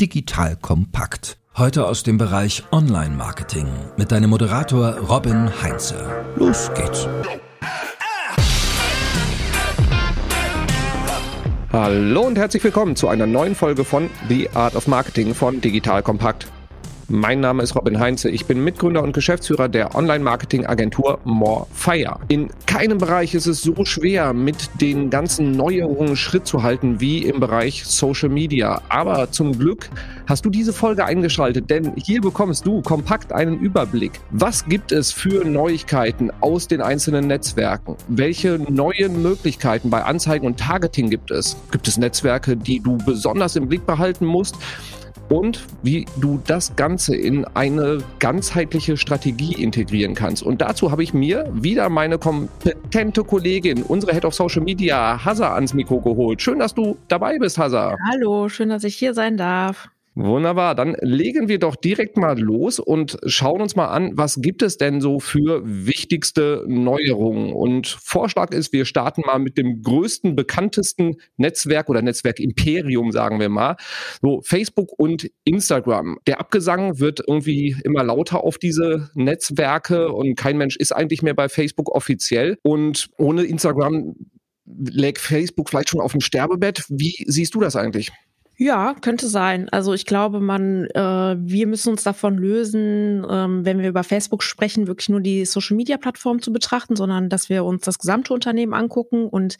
Digital Kompakt. Heute aus dem Bereich Online-Marketing mit deinem Moderator Robin Heinze. Los geht's. Hallo und herzlich willkommen zu einer neuen Folge von The Art of Marketing von Digital Kompakt. Mein Name ist Robin Heinze. Ich bin Mitgründer und Geschäftsführer der Online-Marketing-Agentur Morefire. In keinem Bereich ist es so schwer, mit den ganzen Neuerungen Schritt zu halten wie im Bereich Social Media. Aber zum Glück hast du diese Folge eingeschaltet, denn hier bekommst du kompakt einen Überblick. Was gibt es für Neuigkeiten aus den einzelnen Netzwerken? Welche neuen Möglichkeiten bei Anzeigen und Targeting gibt es? Gibt es Netzwerke, die du besonders im Blick behalten musst? Und wie du das Ganze in eine ganzheitliche Strategie integrieren kannst. Und dazu habe ich mir wieder meine kompetente Kollegin, unsere Head of Social Media, Hazza, ans Mikro geholt. Schön, dass du dabei bist, Hazza. Hallo, schön, dass ich hier sein darf. Wunderbar, dann legen wir doch direkt mal los und schauen uns mal an, was gibt es denn so für wichtigste Neuerungen. Und Vorschlag ist, wir starten mal mit dem größten, bekanntesten Netzwerk oder Netzwerk-Imperium, sagen wir mal, so Facebook und Instagram. Der Abgesang wird irgendwie immer lauter auf diese Netzwerke und kein Mensch ist eigentlich mehr bei Facebook offiziell. Und ohne Instagram lägt Facebook vielleicht schon auf dem Sterbebett. Wie siehst du das eigentlich? Ja, könnte sein. Also ich glaube, man, äh, wir müssen uns davon lösen, ähm, wenn wir über Facebook sprechen, wirklich nur die Social-Media-Plattform zu betrachten, sondern dass wir uns das gesamte Unternehmen angucken und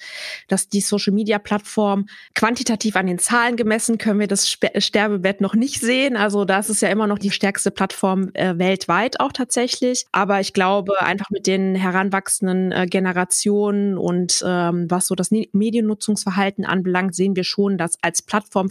dass die Social-Media-Plattform quantitativ an den Zahlen gemessen können wir das Sterbebett noch nicht sehen. Also das ist ja immer noch die stärkste Plattform äh, weltweit auch tatsächlich. Aber ich glaube, einfach mit den heranwachsenden äh, Generationen und ähm, was so das Mediennutzungsverhalten anbelangt, sehen wir schon, dass als Plattform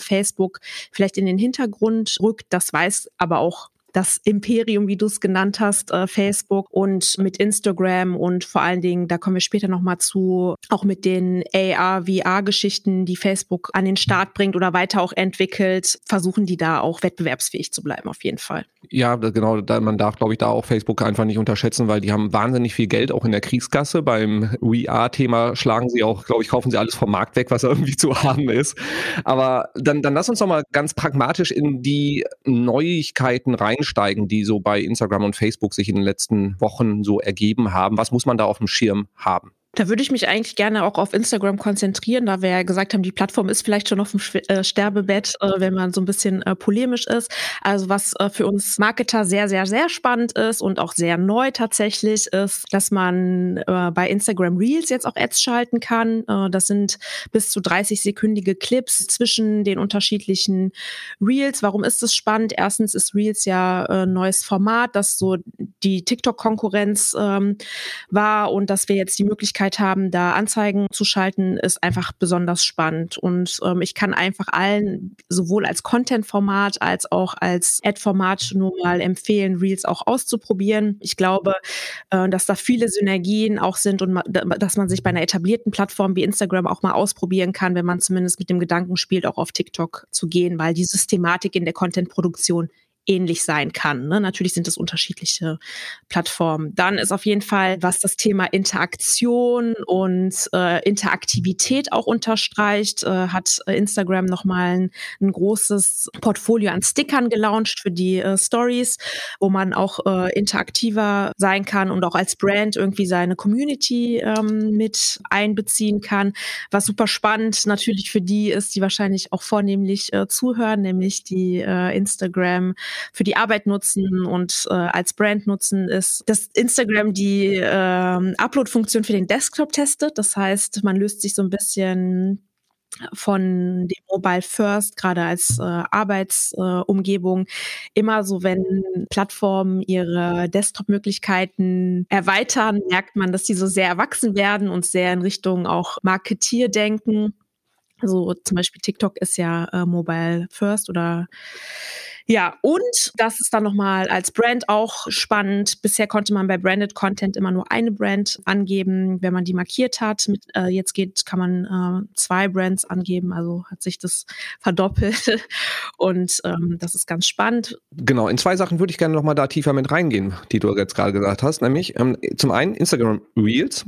vielleicht in den Hintergrund rückt. Das weiß aber auch das Imperium, wie du es genannt hast, äh, Facebook und mit Instagram und vor allen Dingen, da kommen wir später nochmal zu, auch mit den AR, VR-Geschichten, die Facebook an den Start bringt oder weiter auch entwickelt, versuchen die da auch wettbewerbsfähig zu bleiben, auf jeden Fall. Ja, genau, man darf, glaube ich, da auch Facebook einfach nicht unterschätzen, weil die haben wahnsinnig viel Geld auch in der Kriegskasse. Beim VR-Thema schlagen sie auch, glaube ich, kaufen sie alles vom Markt weg, was irgendwie zu haben ist. Aber dann, dann lass uns doch mal ganz pragmatisch in die Neuigkeiten rein einsteigen, die so bei Instagram und Facebook sich in den letzten Wochen so ergeben haben? Was muss man da auf dem Schirm haben? Da würde ich mich eigentlich gerne auch auf Instagram konzentrieren, da wir ja gesagt haben, die Plattform ist vielleicht schon auf dem äh, Sterbebett, äh, wenn man so ein bisschen äh, polemisch ist. Also was für uns Marketer sehr, sehr, sehr spannend ist und auch sehr neu tatsächlich ist, dass man bei Instagram Reels jetzt auch Ads schalten kann. das sind bis zu 30-sekündige Clips zwischen den unterschiedlichen Reels. Warum ist es spannend? Erstens ist Reels ja ein neues Format, das so die TikTok-Konkurrenz ähm, war und dass wir jetzt die Möglichkeit Möglichkeit haben, da Anzeigen zu schalten, ist einfach besonders spannend. Und ähm, ich kann einfach allen sowohl als Content-Format als auch als Ad-Format nur mal empfehlen, Reels auch auszuprobieren. Ich glaube, äh, dass da viele Synergien auch sind und dass man sich bei einer etablierten Plattform wie Instagram auch mal ausprobieren kann, wenn man zumindest mit dem Gedanken spielt, auch auf TikTok zu gehen, weil die Systematik in der Content-Produktion ähnlich sein kann. Ne? Natürlich sind es unterschiedliche Plattformen. Dann ist auf jeden Fall, was das Thema Interaktion und äh, Interaktivität auch unterstreicht, äh, hat Instagram nochmal ein, ein großes Portfolio an Stickern gelauncht für die äh, Stories, wo man auch äh, interaktiver sein kann und auch als Brand irgendwie seine Community ähm, mit einbeziehen kann. Was super spannend natürlich für die ist, die wahrscheinlich auch vornehmlich äh, zuhören, nämlich die äh, Instagram für die Arbeit nutzen und äh, als Brand nutzen, ist, dass Instagram die äh, Upload-Funktion für den Desktop testet. Das heißt, man löst sich so ein bisschen von dem Mobile First, gerade als äh, Arbeitsumgebung, äh, immer so, wenn Plattformen ihre Desktop-Möglichkeiten erweitern, merkt man, dass die so sehr erwachsen werden und sehr in Richtung auch Marketier denken. Also zum Beispiel TikTok ist ja äh, Mobile First oder Ja, und das ist dann nochmal als Brand auch spannend. Bisher konnte man bei Branded Content immer nur eine Brand angeben, wenn man die markiert hat. Mit, äh, jetzt geht, kann man äh, zwei Brands angeben, also hat sich das verdoppelt. Und ähm, das ist ganz spannend. Genau, in zwei Sachen würde ich gerne nochmal da tiefer mit reingehen, die du jetzt gerade gesagt hast. Nämlich ähm, zum einen Instagram Reels.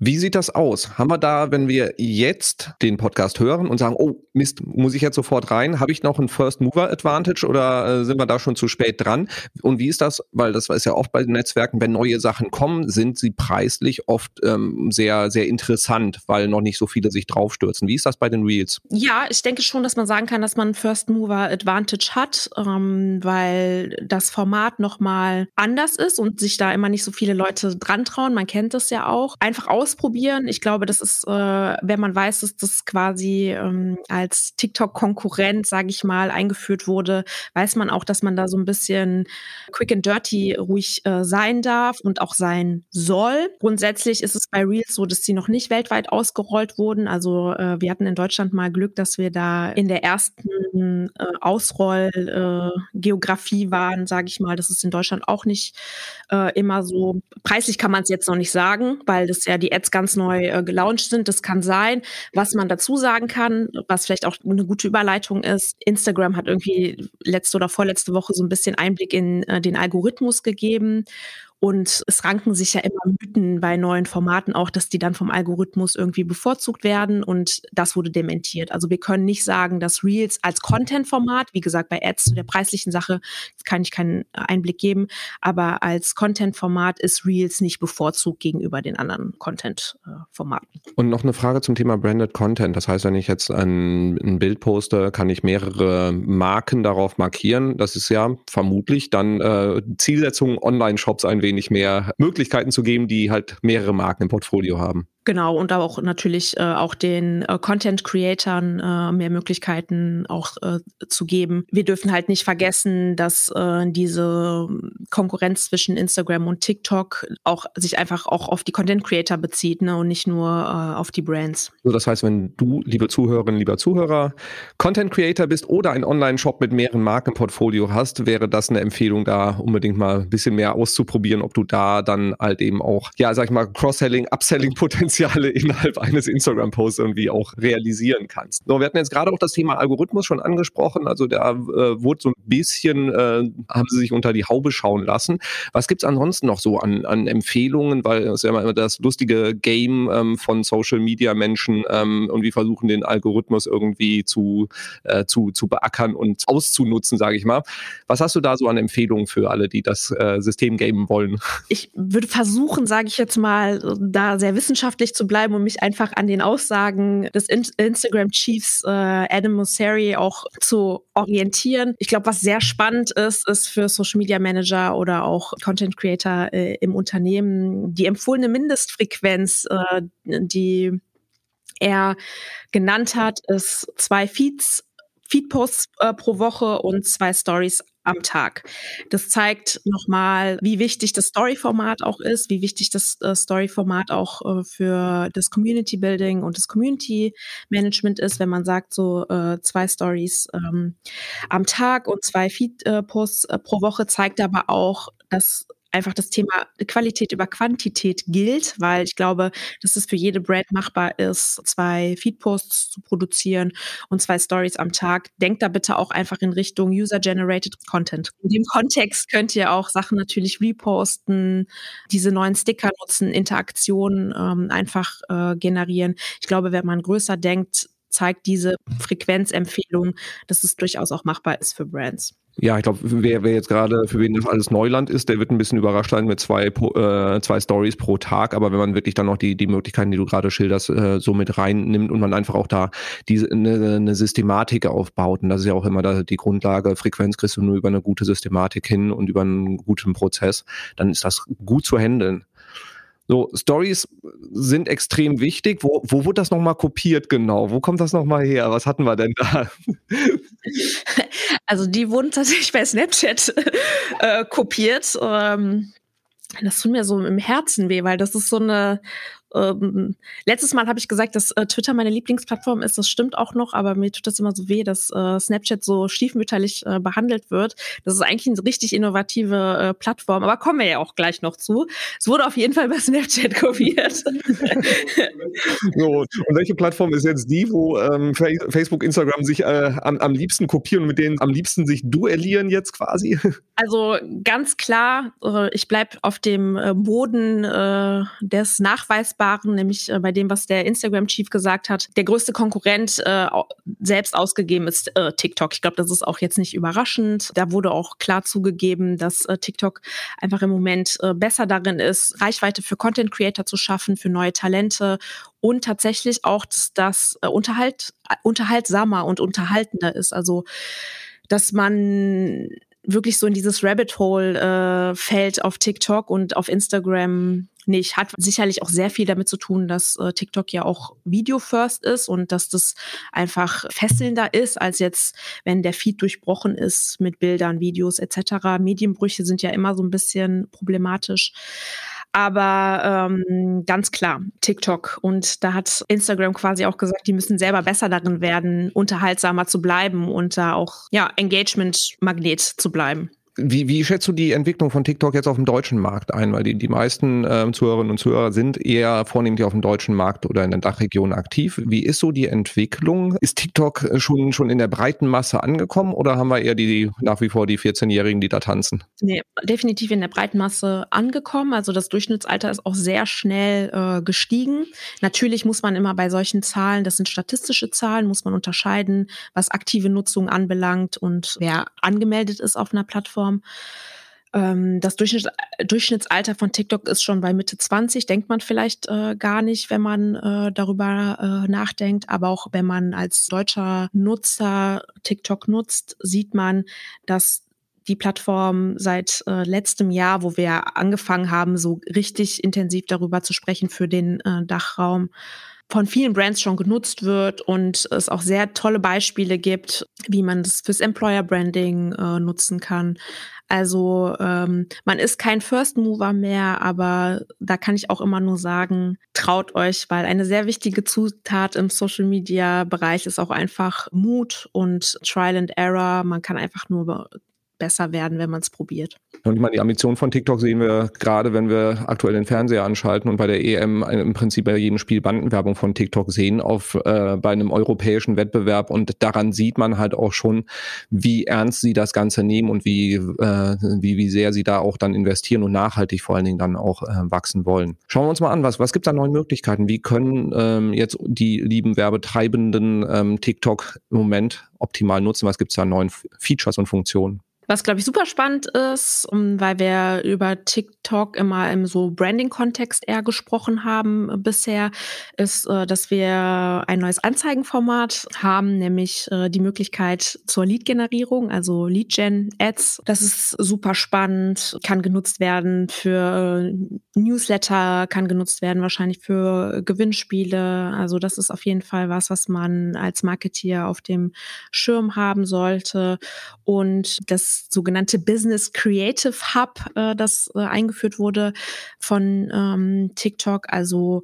Wie sieht das aus? Haben wir da, wenn wir jetzt den Podcast hören und sagen, oh Mist, muss ich jetzt sofort rein? Habe ich noch ein First Mover Advantage oder äh, sind wir da schon zu spät dran? Und wie ist das? Weil das ist ja oft bei den Netzwerken, wenn neue Sachen kommen, sind sie preislich oft ähm, sehr, sehr interessant, weil noch nicht so viele sich draufstürzen. Wie ist das bei den Reels? Ja, ich denke schon, dass man sagen kann, dass man First Mover Advantage hat, ähm, weil das Format nochmal anders ist und sich da immer nicht so viele Leute dran trauen. Man kennt das ja auch. Einfach ausprobieren. Ich glaube, das ist, äh, wenn man weiß, dass das quasi ähm, als TikTok-Konkurrent, sage ich mal, eingeführt wurde, weiß weiß man auch, dass man da so ein bisschen quick and dirty ruhig äh, sein darf und auch sein soll. Grundsätzlich ist es bei Reels so, dass sie noch nicht weltweit ausgerollt wurden. Also äh, wir hatten in Deutschland mal Glück, dass wir da in der ersten äh, Ausrollgeografie äh, waren, sage ich mal. Das ist in Deutschland auch nicht äh, immer so. Preislich kann man es jetzt noch nicht sagen, weil das ja die Ads ganz neu äh, gelauncht sind. Das kann sein. Was man dazu sagen kann, was vielleicht auch eine gute Überleitung ist, Instagram hat irgendwie letzte oder vorletzte Woche so ein bisschen Einblick in äh, den Algorithmus gegeben und es ranken sich ja immer Mythen bei neuen Formaten auch, dass die dann vom Algorithmus irgendwie bevorzugt werden und das wurde dementiert. Also wir können nicht sagen, dass Reels als Content-Format, wie gesagt, bei Ads zu der preislichen Sache kann ich keinen Einblick geben, aber als Content-Format ist Reels nicht bevorzugt gegenüber den anderen Content-Formaten. Und noch eine Frage zum Thema Branded Content. Das heißt, wenn ich jetzt ein, ein Bild poste, kann ich mehrere Marken darauf markieren. Das ist ja vermutlich dann äh, Zielsetzung Online-Shops ein wenig mehr Möglichkeiten zu geben, die halt mehrere Marken im Portfolio haben. Genau, und auch natürlich äh, auch den äh, Content-Creatern äh, mehr Möglichkeiten auch äh, zu geben. Wir dürfen halt nicht vergessen, dass äh, diese Konkurrenz zwischen Instagram und TikTok auch sich einfach auch auf die Content-Creator bezieht ne, und nicht nur äh, auf die Brands. So, das heißt, wenn du, liebe Zuhörerinnen, lieber Zuhörer, Content-Creator bist oder einen Online-Shop mit mehreren Marken im Portfolio hast, wäre das eine Empfehlung, da unbedingt mal ein bisschen mehr auszuprobieren, ob du da dann halt eben auch, ja, sag ich mal, Cross-Selling, Upselling-Potenzial Potenziale innerhalb eines Instagram-Posts irgendwie auch realisieren kannst. So, wir hatten jetzt gerade auch das Thema Algorithmus schon angesprochen. Also da äh, wurde so ein bisschen, äh, haben sie sich unter die Haube schauen lassen. Was gibt's ansonsten noch so an, an Empfehlungen? Weil es ist ja immer das lustige Game ähm, von Social-Media-Menschen ähm, irgendwie versuchen, den Algorithmus irgendwie zu, äh, zu, zu beackern und auszunutzen, sage ich mal. Was hast du da so an Empfehlungen für alle, die das äh, System gamen wollen? Ich würde versuchen, sage ich jetzt mal, da sehr wissenschaftlich wissenschaftlich zu bleiben und mich einfach an den Aussagen des In Instagram Chiefs äh, Adam Mosseri auch zu orientieren. Ich glaube, was sehr spannend ist, ist für Social Media Manager oder auch Content Creator äh, im Unternehmen die empfohlene Mindestfrequenz, äh, die er genannt hat, ist zwei Feeds Feedposts äh, pro Woche und zwei Stories am Tag. Das zeigt nochmal, wie wichtig das Story-Format auch ist, wie wichtig das äh, Story-Format auch äh, für das Community Building und das Community Management ist, wenn man sagt, so äh, zwei Stories ähm, am Tag und zwei Feed-Posts äh, pro Woche, zeigt aber auch, dass einfach das Thema Qualität über Quantität gilt, weil ich glaube, dass es für jede Brand machbar ist, zwei Feedposts zu produzieren und zwei Stories am Tag. Denkt da bitte auch einfach in Richtung User-Generated Content. In dem Kontext könnt ihr auch Sachen natürlich reposten, diese neuen Sticker nutzen, Interaktionen ähm, einfach äh, generieren. Ich glaube, wenn man größer denkt, zeigt diese Frequenzempfehlung, dass es durchaus auch machbar ist für Brands. Ja, ich glaube, wer, wer jetzt gerade, für wen das alles Neuland ist, der wird ein bisschen überrascht sein mit zwei, äh, zwei Stories pro Tag. Aber wenn man wirklich dann noch die, die Möglichkeiten, die du gerade schilderst, äh, so mit reinnimmt und man einfach auch da diese eine, eine Systematik aufbaut, und das ist ja auch immer da die Grundlage, Frequenz kriegst du nur über eine gute Systematik hin und über einen guten Prozess, dann ist das gut zu handeln. So, Stories sind extrem wichtig. Wo, wo wurde das nochmal kopiert genau? Wo kommt das nochmal her? Was hatten wir denn da? Also die wurden tatsächlich bei Snapchat äh, kopiert. Ähm, das tut mir so im Herzen weh, weil das ist so eine ähm, letztes Mal habe ich gesagt, dass äh, Twitter meine Lieblingsplattform ist. Das stimmt auch noch, aber mir tut das immer so weh, dass äh, Snapchat so stiefmütterlich äh, behandelt wird. Das ist eigentlich eine richtig innovative äh, Plattform, aber kommen wir ja auch gleich noch zu. Es wurde auf jeden Fall bei Snapchat kopiert. so, und welche Plattform ist jetzt die, wo ähm, Facebook, Instagram sich äh, am, am liebsten kopieren und mit denen am liebsten sich duellieren jetzt quasi? Also ganz klar, äh, ich bleib auf dem Boden des Nachweisbaren, nämlich bei dem, was der Instagram-Chief gesagt hat. Der größte Konkurrent selbst ausgegeben ist TikTok. Ich glaube, das ist auch jetzt nicht überraschend. Da wurde auch klar zugegeben, dass TikTok einfach im Moment besser darin ist, Reichweite für Content Creator zu schaffen, für neue Talente und tatsächlich auch, dass das Unterhalt, unterhaltsamer und unterhaltender ist. Also dass man wirklich so in dieses Rabbit Hole äh, fällt auf TikTok und auf Instagram nicht. Hat sicherlich auch sehr viel damit zu tun, dass äh, TikTok ja auch Video First ist und dass das einfach fesselnder ist, als jetzt, wenn der Feed durchbrochen ist mit Bildern, Videos etc. Medienbrüche sind ja immer so ein bisschen problematisch. Aber ähm, ganz klar, TikTok. Und da hat Instagram quasi auch gesagt, die müssen selber besser darin werden, unterhaltsamer zu bleiben und da auch ja, Engagement-Magnet zu bleiben. Wie, wie schätzt du die Entwicklung von TikTok jetzt auf dem deutschen Markt ein? Weil die, die meisten ähm, Zuhörerinnen und Zuhörer sind eher vornehmlich auf dem deutschen Markt oder in der Dachregion aktiv. Wie ist so die Entwicklung? Ist TikTok schon, schon in der breiten Masse angekommen oder haben wir eher die, nach wie vor die 14-Jährigen, die da tanzen? Nee, definitiv in der breiten Masse angekommen. Also das Durchschnittsalter ist auch sehr schnell äh, gestiegen. Natürlich muss man immer bei solchen Zahlen, das sind statistische Zahlen, muss man unterscheiden, was aktive Nutzung anbelangt und wer angemeldet ist auf einer Plattform. Plattform. Ähm, das Durchschnitts Durchschnittsalter von TikTok ist schon bei Mitte 20, denkt man vielleicht äh, gar nicht, wenn man äh, darüber äh, nachdenkt. Aber auch wenn man als deutscher Nutzer TikTok nutzt, sieht man, dass die Plattform seit äh, letztem Jahr, wo wir angefangen haben, so richtig intensiv darüber zu sprechen für den äh, Dachraum, von vielen Brands schon genutzt wird und es auch sehr tolle Beispiele gibt, wie man das fürs Employer Branding äh, nutzen kann. Also ähm, man ist kein First Mover mehr, aber da kann ich auch immer nur sagen, traut euch, weil eine sehr wichtige Zutat im Social Media Bereich ist auch einfach Mut und Trial and Error. Man kann einfach nur besser werden, wenn man es probiert. Und ich meine, die Ambition von TikTok sehen wir gerade, wenn wir aktuell den Fernseher anschalten und bei der EM im Prinzip bei jedem Spiel Bandenwerbung von TikTok sehen auf äh, bei einem europäischen Wettbewerb und daran sieht man halt auch schon, wie ernst sie das Ganze nehmen und wie äh, wie wie sehr sie da auch dann investieren und nachhaltig vor allen Dingen dann auch äh, wachsen wollen. Schauen wir uns mal an, was was gibt da neue Möglichkeiten? Wie können ähm, jetzt die lieben Werbetreibenden ähm, TikTok im Moment optimal nutzen? Was gibt es da neuen Features und Funktionen? Was, glaube ich, super spannend ist, weil wir über TikTok immer im so Branding-Kontext eher gesprochen haben äh, bisher, ist, äh, dass wir ein neues Anzeigenformat haben, nämlich äh, die Möglichkeit zur Lead-Generierung, also Lead-Gen-Ads. Das ist super spannend, kann genutzt werden für Newsletter, kann genutzt werden wahrscheinlich für Gewinnspiele. Also das ist auf jeden Fall was, was man als Marketeer auf dem Schirm haben sollte. Und das sogenannte Business Creative Hub, äh, das äh, eingeführt wurde von ähm, TikTok. Also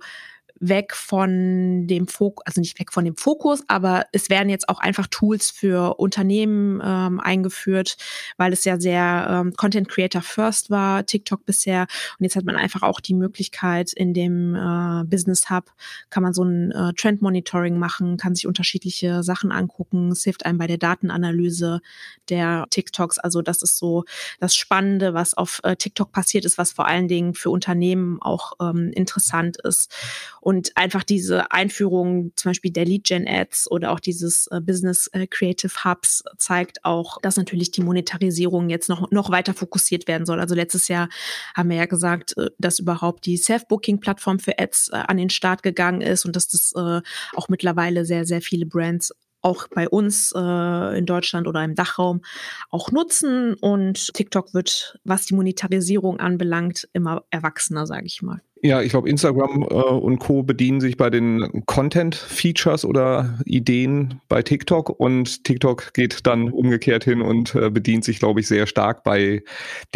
weg von dem Fokus, also nicht weg von dem Fokus, aber es werden jetzt auch einfach Tools für Unternehmen ähm, eingeführt, weil es ja sehr ähm, Content Creator First war, TikTok bisher. Und jetzt hat man einfach auch die Möglichkeit, in dem äh, Business Hub kann man so ein äh, Trend Monitoring machen, kann sich unterschiedliche Sachen angucken. Es hilft einem bei der Datenanalyse der TikToks. Also das ist so das Spannende, was auf äh, TikTok passiert ist, was vor allen Dingen für Unternehmen auch ähm, interessant ist. Und und einfach diese Einführung zum Beispiel der Lead-Gen-Ads oder auch dieses äh, Business äh, Creative Hubs zeigt auch, dass natürlich die Monetarisierung jetzt noch, noch weiter fokussiert werden soll. Also letztes Jahr haben wir ja gesagt, äh, dass überhaupt die Self-Booking-Plattform für Ads äh, an den Start gegangen ist und dass das äh, auch mittlerweile sehr, sehr viele Brands auch bei uns äh, in Deutschland oder im Dachraum auch nutzen. Und TikTok wird, was die Monetarisierung anbelangt, immer erwachsener, sage ich mal. Ja, ich glaube, Instagram äh, und Co. bedienen sich bei den Content-Features oder Ideen bei TikTok und TikTok geht dann umgekehrt hin und äh, bedient sich, glaube ich, sehr stark bei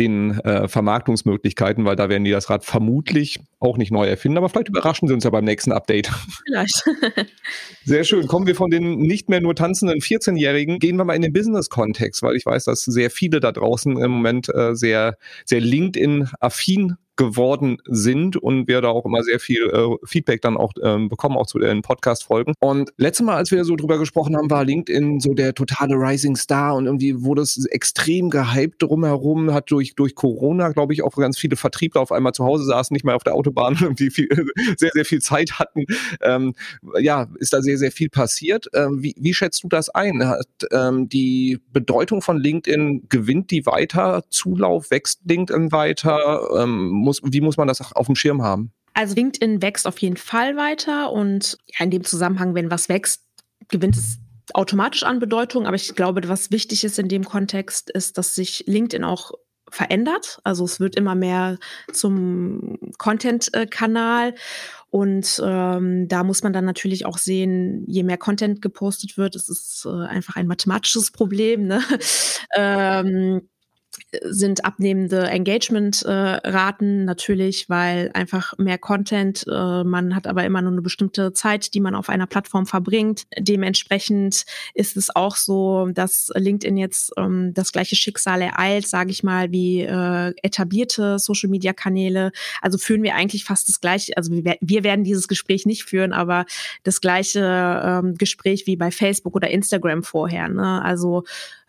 den äh, Vermarktungsmöglichkeiten, weil da werden die das Rad vermutlich auch nicht neu erfinden, aber vielleicht überraschen sie uns ja beim nächsten Update. Vielleicht. Sehr schön. Kommen wir von den nicht mehr nur tanzenden 14-Jährigen, gehen wir mal in den Business-Kontext, weil ich weiß, dass sehr viele da draußen im Moment äh, sehr, sehr LinkedIn-affin geworden sind und wir da auch immer sehr viel äh, Feedback dann auch ähm, bekommen, auch zu den Podcast-Folgen. Und letztes Mal, als wir so drüber gesprochen haben, war LinkedIn so der totale Rising Star und irgendwie wurde es extrem gehypt drumherum, hat durch, durch Corona, glaube ich, auch ganz viele Vertriebler auf einmal zu Hause saßen, nicht mehr auf der Autobahn, irgendwie viel, sehr, sehr viel Zeit hatten. Ähm, ja, ist da sehr, sehr viel passiert. Ähm, wie, wie schätzt du das ein? Hat ähm, die Bedeutung von LinkedIn, gewinnt die weiter? Zulauf, wächst LinkedIn weiter? Muss, wie muss man das auf dem Schirm haben? Also LinkedIn wächst auf jeden Fall weiter und in dem Zusammenhang, wenn was wächst, gewinnt es automatisch an Bedeutung. Aber ich glaube, was wichtig ist in dem Kontext, ist, dass sich LinkedIn auch verändert. Also es wird immer mehr zum Content-Kanal. Und ähm, da muss man dann natürlich auch sehen, je mehr Content gepostet wird, es ist äh, einfach ein mathematisches Problem. Ne? ähm, sind abnehmende Engagement-Raten äh, natürlich, weil einfach mehr Content, äh, man hat aber immer nur eine bestimmte Zeit, die man auf einer Plattform verbringt. Dementsprechend ist es auch so, dass LinkedIn jetzt ähm, das gleiche Schicksal ereilt, sage ich mal, wie äh, etablierte Social-Media-Kanäle. Also führen wir eigentlich fast das gleiche, also wir, wir werden dieses Gespräch nicht führen, aber das gleiche ähm, Gespräch wie bei Facebook oder Instagram vorher. Ne? Also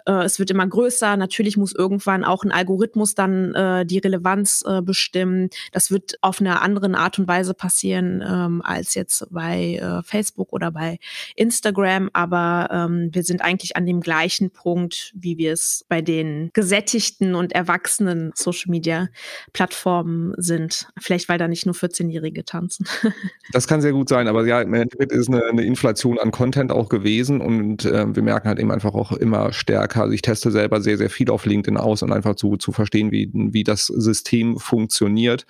äh, es wird immer größer. Natürlich muss irgendwann auch ein Algorithmus dann äh, die Relevanz äh, bestimmen. Das wird auf einer anderen Art und Weise passieren ähm, als jetzt bei äh, Facebook oder bei Instagram. Aber ähm, wir sind eigentlich an dem gleichen Punkt, wie wir es bei den gesättigten und erwachsenen Social Media Plattformen sind. Vielleicht, weil da nicht nur 14-Jährige tanzen. das kann sehr gut sein. Aber ja, im Endeffekt ist eine, eine Inflation an Content auch gewesen und äh, wir merken halt eben einfach auch immer stärker, also ich teste selber sehr, sehr viel auf LinkedIn aus und einfach zu, zu verstehen, wie, wie das System funktioniert.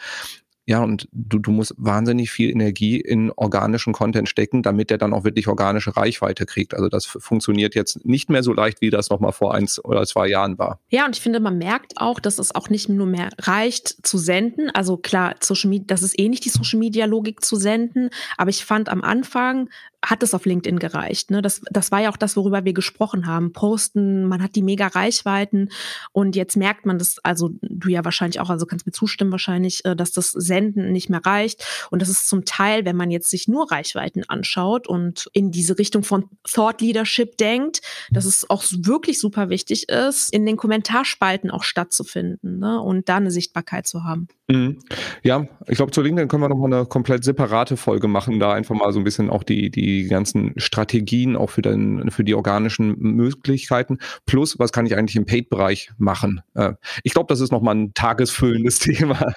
Ja, und du, du musst wahnsinnig viel Energie in organischen Content stecken, damit der dann auch wirklich organische Reichweite kriegt. Also das funktioniert jetzt nicht mehr so leicht, wie das nochmal vor eins oder zwei Jahren war. Ja, und ich finde, man merkt auch, dass es auch nicht nur mehr reicht zu senden. Also klar, Social Media, das ist eh nicht die Social Media Logik zu senden, aber ich fand am Anfang hat es auf LinkedIn gereicht. Ne? Das, das war ja auch das, worüber wir gesprochen haben. Posten, man hat die mega Reichweiten und jetzt merkt man das, also du ja wahrscheinlich auch, also kannst mir zustimmen wahrscheinlich, äh, dass das Senden nicht mehr reicht. Und das ist zum Teil, wenn man jetzt sich nur Reichweiten anschaut und in diese Richtung von Thought Leadership denkt, dass es auch wirklich super wichtig ist, in den Kommentarspalten auch stattzufinden ne? und da eine Sichtbarkeit zu haben. Mhm. Ja, ich glaube, zu LinkedIn können wir noch mal eine komplett separate Folge machen, da einfach mal so ein bisschen auch die, die ganzen Strategien auch für, den, für die organischen Möglichkeiten. Plus, was kann ich eigentlich im Paid-Bereich machen? Äh, ich glaube, das ist noch mal ein tagesfüllendes Thema.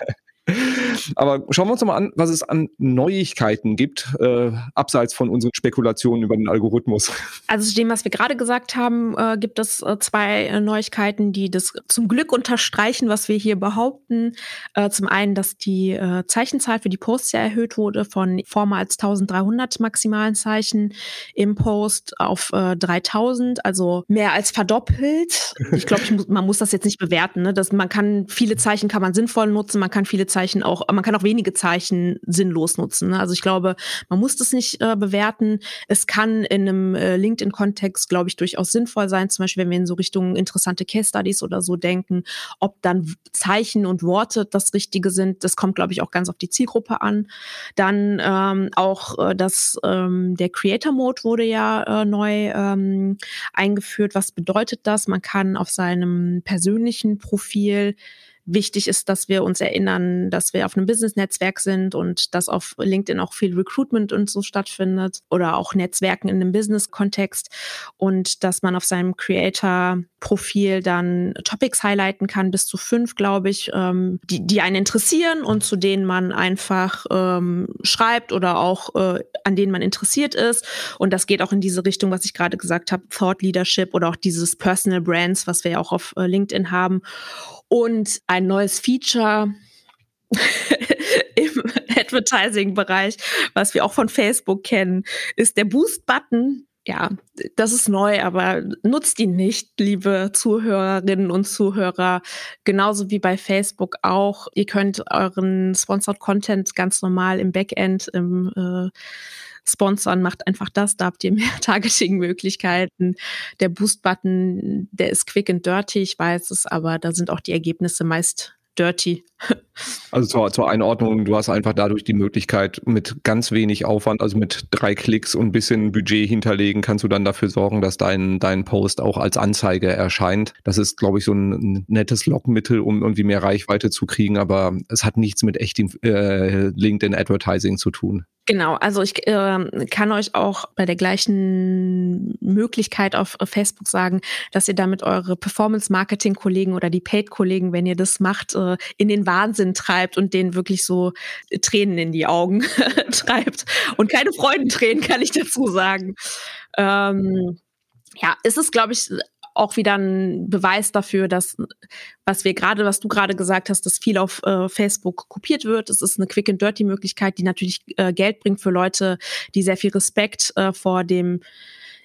Aber schauen wir uns mal an, was es an Neuigkeiten gibt, äh, abseits von unseren Spekulationen über den Algorithmus. Also zu dem, was wir gerade gesagt haben, äh, gibt es äh, zwei äh, Neuigkeiten, die das zum Glück unterstreichen, was wir hier behaupten. Äh, zum einen, dass die äh, Zeichenzahl für die Posts ja erhöht wurde von vormals 1300 maximalen Zeichen im Post auf 3000, also mehr als verdoppelt. Ich glaube, man muss das jetzt nicht bewerten. Ne? Das, man kann viele Zeichen kann man sinnvoll nutzen, man kann viele Zeichen auch man kann auch wenige Zeichen sinnlos nutzen. Ne? Also ich glaube, man muss das nicht äh, bewerten. Es kann in einem äh, LinkedIn-Kontext, glaube ich, durchaus sinnvoll sein, zum Beispiel, wenn wir in so Richtung interessante Case-Studies oder so denken, ob dann Zeichen und Worte das Richtige sind. Das kommt, glaube ich, auch ganz auf die Zielgruppe an. Dann ähm, auch äh, das, ähm, der Creator-Mode wurde ja äh, neu ähm, eingeführt. Was bedeutet das? Man kann auf seinem persönlichen Profil wichtig ist, dass wir uns erinnern, dass wir auf einem Business-Netzwerk sind und dass auf LinkedIn auch viel Recruitment und so stattfindet oder auch Netzwerken in einem Business-Kontext und dass man auf seinem Creator-Profil dann Topics highlighten kann, bis zu fünf, glaube ich, ähm, die, die einen interessieren und zu denen man einfach ähm, schreibt oder auch äh, an denen man interessiert ist. Und das geht auch in diese Richtung, was ich gerade gesagt habe, Thought Leadership oder auch dieses Personal Brands, was wir ja auch auf äh, LinkedIn haben. Und ein neues Feature, im Advertising-Bereich, was wir auch von Facebook kennen, ist der Boost-Button. Ja, das ist neu, aber nutzt ihn nicht, liebe Zuhörerinnen und Zuhörer. Genauso wie bei Facebook auch. Ihr könnt euren Sponsored Content ganz normal im Backend, im äh, Sponsern, macht einfach das, da habt ihr mehr Targeting-Möglichkeiten. Der Boost-Button, der ist quick and dirty, ich weiß es, aber da sind auch die Ergebnisse meist dirty. Also zur, zur, Einordnung, du hast einfach dadurch die Möglichkeit, mit ganz wenig Aufwand, also mit drei Klicks und ein bisschen Budget hinterlegen, kannst du dann dafür sorgen, dass dein, dein Post auch als Anzeige erscheint. Das ist, glaube ich, so ein nettes Lockmittel, um irgendwie mehr Reichweite zu kriegen, aber es hat nichts mit echtem äh, LinkedIn Advertising zu tun. Genau, also ich äh, kann euch auch bei der gleichen Möglichkeit auf Facebook sagen, dass ihr damit eure Performance-Marketing-Kollegen oder die Paid-Kollegen, wenn ihr das macht, äh, in den Wahnsinn treibt und denen wirklich so Tränen in die Augen treibt. Und keine Freudentränen, kann ich dazu sagen. Ähm, ja, es ist, glaube ich, auch wieder ein Beweis dafür, dass was wir gerade, was du gerade gesagt hast, dass viel auf äh, Facebook kopiert wird. Es ist eine Quick and Dirty Möglichkeit, die natürlich äh, Geld bringt für Leute, die sehr viel Respekt äh, vor dem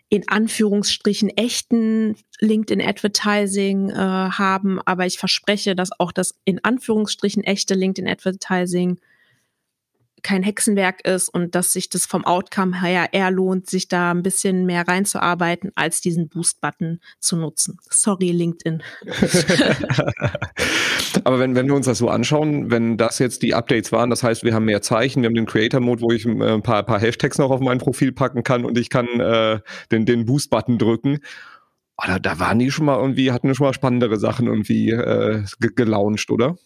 in Anführungsstrichen echten LinkedIn Advertising äh, haben. Aber ich verspreche, dass auch das in Anführungsstrichen echte LinkedIn Advertising kein Hexenwerk ist und dass sich das vom Outcome her eher lohnt, sich da ein bisschen mehr reinzuarbeiten, als diesen Boost-Button zu nutzen. Sorry, LinkedIn. Aber wenn, wenn wir uns das so anschauen, wenn das jetzt die Updates waren, das heißt, wir haben mehr Zeichen, wir haben den Creator-Mode, wo ich äh, ein paar, paar Hashtags noch auf mein Profil packen kann und ich kann äh, den, den Boost-Button drücken. Oh, da, da waren die schon mal irgendwie, hatten schon mal spannendere Sachen irgendwie äh, gelauncht, oder?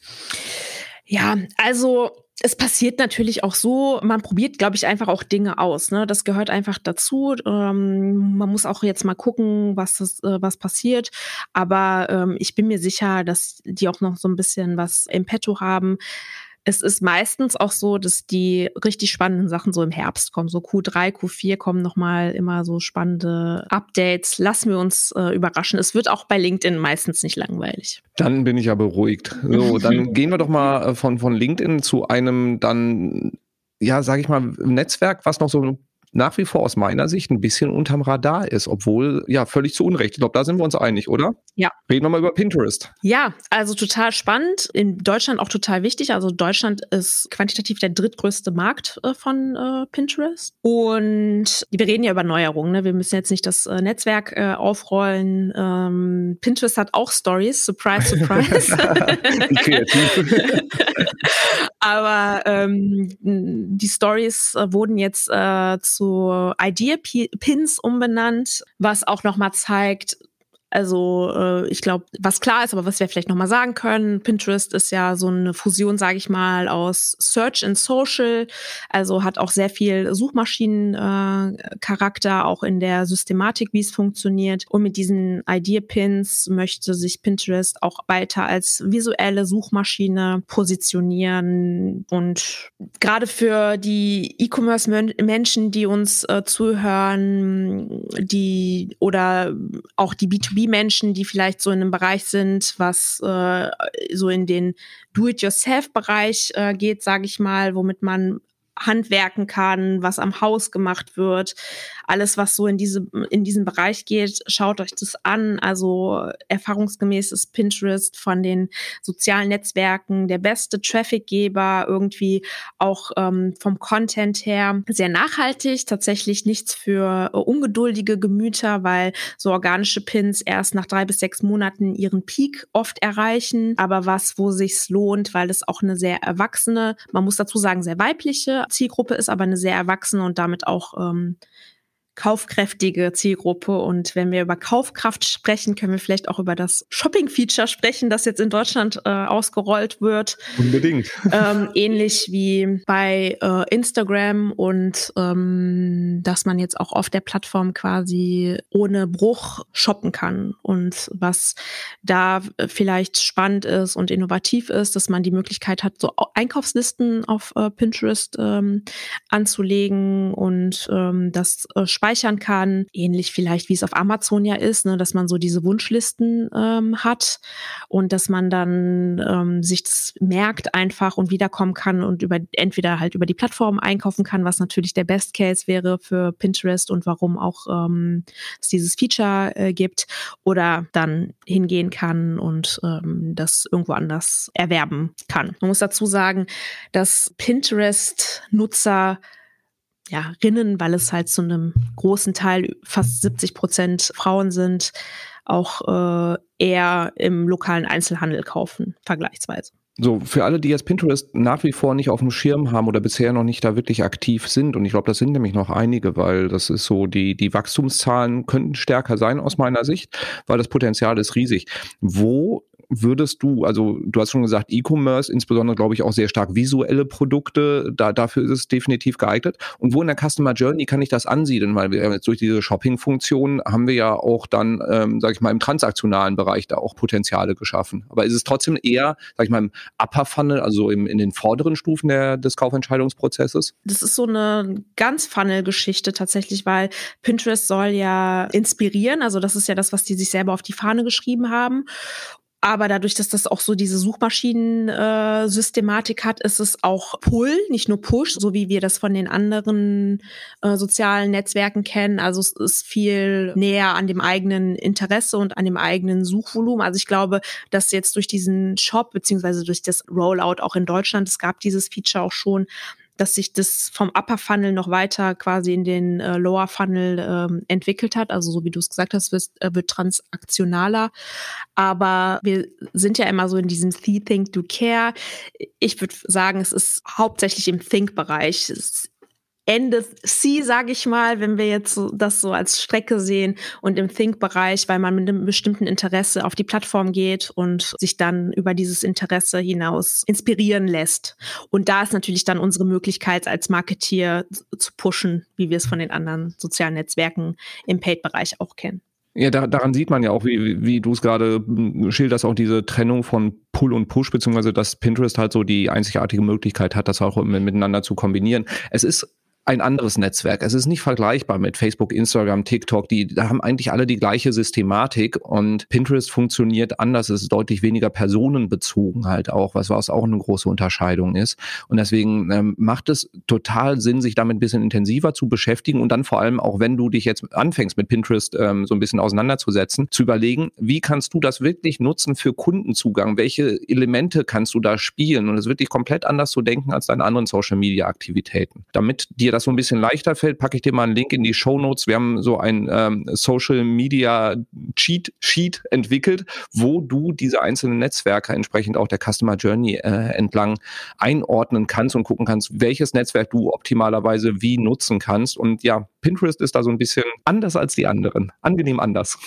Ja, also es passiert natürlich auch so, man probiert, glaube ich, einfach auch Dinge aus. Ne? Das gehört einfach dazu. Ähm, man muss auch jetzt mal gucken, was, das, äh, was passiert. Aber ähm, ich bin mir sicher, dass die auch noch so ein bisschen was im Petto haben es ist meistens auch so, dass die richtig spannenden Sachen so im Herbst kommen. So Q3, Q4 kommen nochmal immer so spannende Updates. Lassen wir uns äh, überraschen. Es wird auch bei LinkedIn meistens nicht langweilig. Dann bin ich ja beruhigt. So, dann gehen wir doch mal äh, von, von LinkedIn zu einem dann ja, sage ich mal, Netzwerk, was noch so nach wie vor aus meiner Sicht ein bisschen unterm Radar ist, obwohl ja völlig zu Unrecht. Ich glaube, da sind wir uns einig, oder? Ja. Reden wir mal über Pinterest. Ja, also total spannend. In Deutschland auch total wichtig. Also Deutschland ist quantitativ der drittgrößte Markt äh, von äh, Pinterest. Und wir reden ja über Neuerungen. Ne? Wir müssen jetzt nicht das äh, Netzwerk äh, aufrollen. Ähm, Pinterest hat auch Stories. Surprise, surprise. kreativ. Aber ähm, die Stories äh, wurden jetzt äh, zu Idea Pins umbenannt, was auch nochmal zeigt, also äh, ich glaube, was klar ist, aber was wir vielleicht noch mal sagen können, Pinterest ist ja so eine Fusion, sage ich mal, aus Search and Social, also hat auch sehr viel Suchmaschinencharakter, äh, auch in der Systematik, wie es funktioniert. Und mit diesen Idea-Pins möchte sich Pinterest auch weiter als visuelle Suchmaschine positionieren. Und gerade für die E-Commerce-Menschen, die uns äh, zuhören, die oder auch die B2B B2B-Menschen, die vielleicht so in einem Bereich sind, was äh, so in den Do-it-yourself-Bereich äh, geht, sage ich mal, womit man handwerken kann, was am Haus gemacht wird, alles, was so in, diese, in diesen Bereich geht, schaut euch das an. Also erfahrungsgemäß ist Pinterest von den sozialen Netzwerken der beste Trafficgeber, irgendwie auch ähm, vom Content her sehr nachhaltig, tatsächlich nichts für äh, ungeduldige Gemüter, weil so organische Pins erst nach drei bis sechs Monaten ihren Peak oft erreichen, aber was, wo sich's lohnt, weil es auch eine sehr erwachsene, man muss dazu sagen, sehr weibliche Zielgruppe ist, aber eine sehr erwachsene und damit auch ähm, kaufkräftige Zielgruppe. Und wenn wir über Kaufkraft sprechen, können wir vielleicht auch über das Shopping-Feature sprechen, das jetzt in Deutschland äh, ausgerollt wird. Unbedingt. Ähm, ähnlich wie bei äh, Instagram und ähm, dass man jetzt auch auf der Plattform quasi ohne Bruch shoppen kann. Und was da vielleicht spannend ist und innovativ ist, dass man die Möglichkeit hat, so Einkaufslisten auf äh, Pinterest ähm, anzulegen und ähm, das äh, speichern kann. Ähnlich vielleicht, wie es auf Amazon ja ist, ne, dass man so diese Wunschlisten ähm, hat und dass man dann ähm, sich das merkt einfach und wiederkommen kann und über entweder halt über die Plattform einkaufen kann, was natürlich der Best Case wäre für Pinterest und warum auch ähm, es dieses Feature äh, gibt, oder dann hingehen kann und ähm, das irgendwo anders erwerben kann. Man muss dazu sagen, dass Pinterest-Nutzer ja, Rinnen, weil es halt zu einem großen Teil fast 70 Prozent Frauen sind, auch äh, eher im lokalen Einzelhandel kaufen, vergleichsweise. So, für alle, die jetzt Pinterest nach wie vor nicht auf dem Schirm haben oder bisher noch nicht da wirklich aktiv sind, und ich glaube, das sind nämlich noch einige, weil das ist so, die, die Wachstumszahlen könnten stärker sein aus meiner Sicht, weil das Potenzial ist riesig. Wo würdest du, also du hast schon gesagt, E-Commerce, insbesondere glaube ich auch sehr stark visuelle Produkte, da, dafür ist es definitiv geeignet. Und wo in der Customer Journey kann ich das ansiedeln? Weil wir jetzt durch diese Shopping-Funktion haben wir ja auch dann, ähm, sage ich mal, im transaktionalen Bereich da auch Potenziale geschaffen. Aber ist es trotzdem eher, sage ich mal, im Upper Funnel, also im, in den vorderen Stufen der, des Kaufentscheidungsprozesses? Das ist so eine ganz Funnel-Geschichte tatsächlich, weil Pinterest soll ja inspirieren. Also das ist ja das, was die sich selber auf die Fahne geschrieben haben. Aber dadurch, dass das auch so diese Suchmaschinen-Systematik äh, hat, ist es auch Pull, nicht nur Push, so wie wir das von den anderen äh, sozialen Netzwerken kennen. Also es ist viel näher an dem eigenen Interesse und an dem eigenen Suchvolumen. Also ich glaube, dass jetzt durch diesen Shop beziehungsweise durch das Rollout auch in Deutschland, es gab dieses Feature auch schon, dass sich das vom Upper Funnel noch weiter quasi in den äh, Lower Funnel ähm, entwickelt hat. Also so wie du es gesagt hast, wird, äh, wird transaktionaler. Aber wir sind ja immer so in diesem See, Think, Do, Care. Ich würde sagen, es ist hauptsächlich im Think-Bereich. Ende C, sage ich mal, wenn wir jetzt so, das so als Strecke sehen und im Think-Bereich, weil man mit einem bestimmten Interesse auf die Plattform geht und sich dann über dieses Interesse hinaus inspirieren lässt. Und da ist natürlich dann unsere Möglichkeit als Marketier zu pushen, wie wir es von den anderen sozialen Netzwerken im Paid-Bereich auch kennen. Ja, da, daran sieht man ja auch, wie, wie du es gerade schilderst, auch diese Trennung von Pull und Push, beziehungsweise dass Pinterest halt so die einzigartige Möglichkeit hat, das auch miteinander zu kombinieren. Es ist ein anderes Netzwerk. Es ist nicht vergleichbar mit Facebook, Instagram, TikTok. Die da haben eigentlich alle die gleiche Systematik und Pinterest funktioniert anders. Es ist deutlich weniger personenbezogen halt auch, was, auch eine große Unterscheidung ist. Und deswegen ähm, macht es total Sinn, sich damit ein bisschen intensiver zu beschäftigen und dann vor allem auch, wenn du dich jetzt anfängst mit Pinterest ähm, so ein bisschen auseinanderzusetzen, zu überlegen, wie kannst du das wirklich nutzen für Kundenzugang? Welche Elemente kannst du da spielen? Und es wirklich komplett anders zu denken als deine anderen Social Media Aktivitäten, damit dir das das so ein bisschen leichter fällt, packe ich dir mal einen Link in die Show Notes. Wir haben so ein ähm, Social Media Cheat Sheet entwickelt, wo du diese einzelnen Netzwerke entsprechend auch der Customer Journey äh, entlang einordnen kannst und gucken kannst, welches Netzwerk du optimalerweise wie nutzen kannst. Und ja, Pinterest ist da so ein bisschen anders als die anderen, angenehm anders.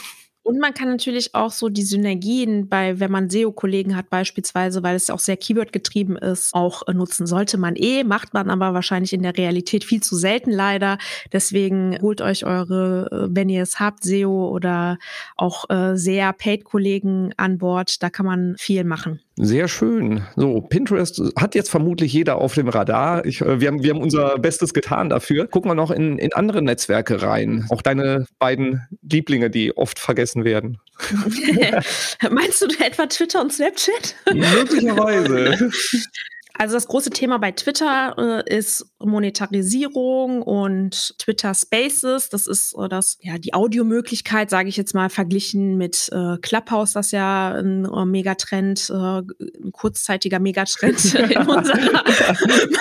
Und man kann natürlich auch so die Synergien bei, wenn man SEO-Kollegen hat beispielsweise, weil es auch sehr Keyword-getrieben ist, auch äh, nutzen. Sollte man eh, macht man aber wahrscheinlich in der Realität viel zu selten leider. Deswegen holt euch eure, äh, wenn ihr es habt, SEO oder auch äh, sehr Paid-Kollegen an Bord. Da kann man viel machen. Sehr schön. So, Pinterest hat jetzt vermutlich jeder auf dem Radar. Ich, äh, wir, haben, wir haben unser Bestes getan dafür. Gucken wir noch in, in andere Netzwerke rein. Auch deine beiden Lieblinge, die oft vergessen werden. Meinst du etwa Twitter und Snapchat? Möglicherweise. Also das große Thema bei Twitter äh, ist Monetarisierung und Twitter Spaces. Das ist äh, das ja die Audiomöglichkeit, sage ich jetzt mal, verglichen mit äh, Clubhouse, das ja ein äh, Megatrend, äh, ein kurzzeitiger Megatrend in unserer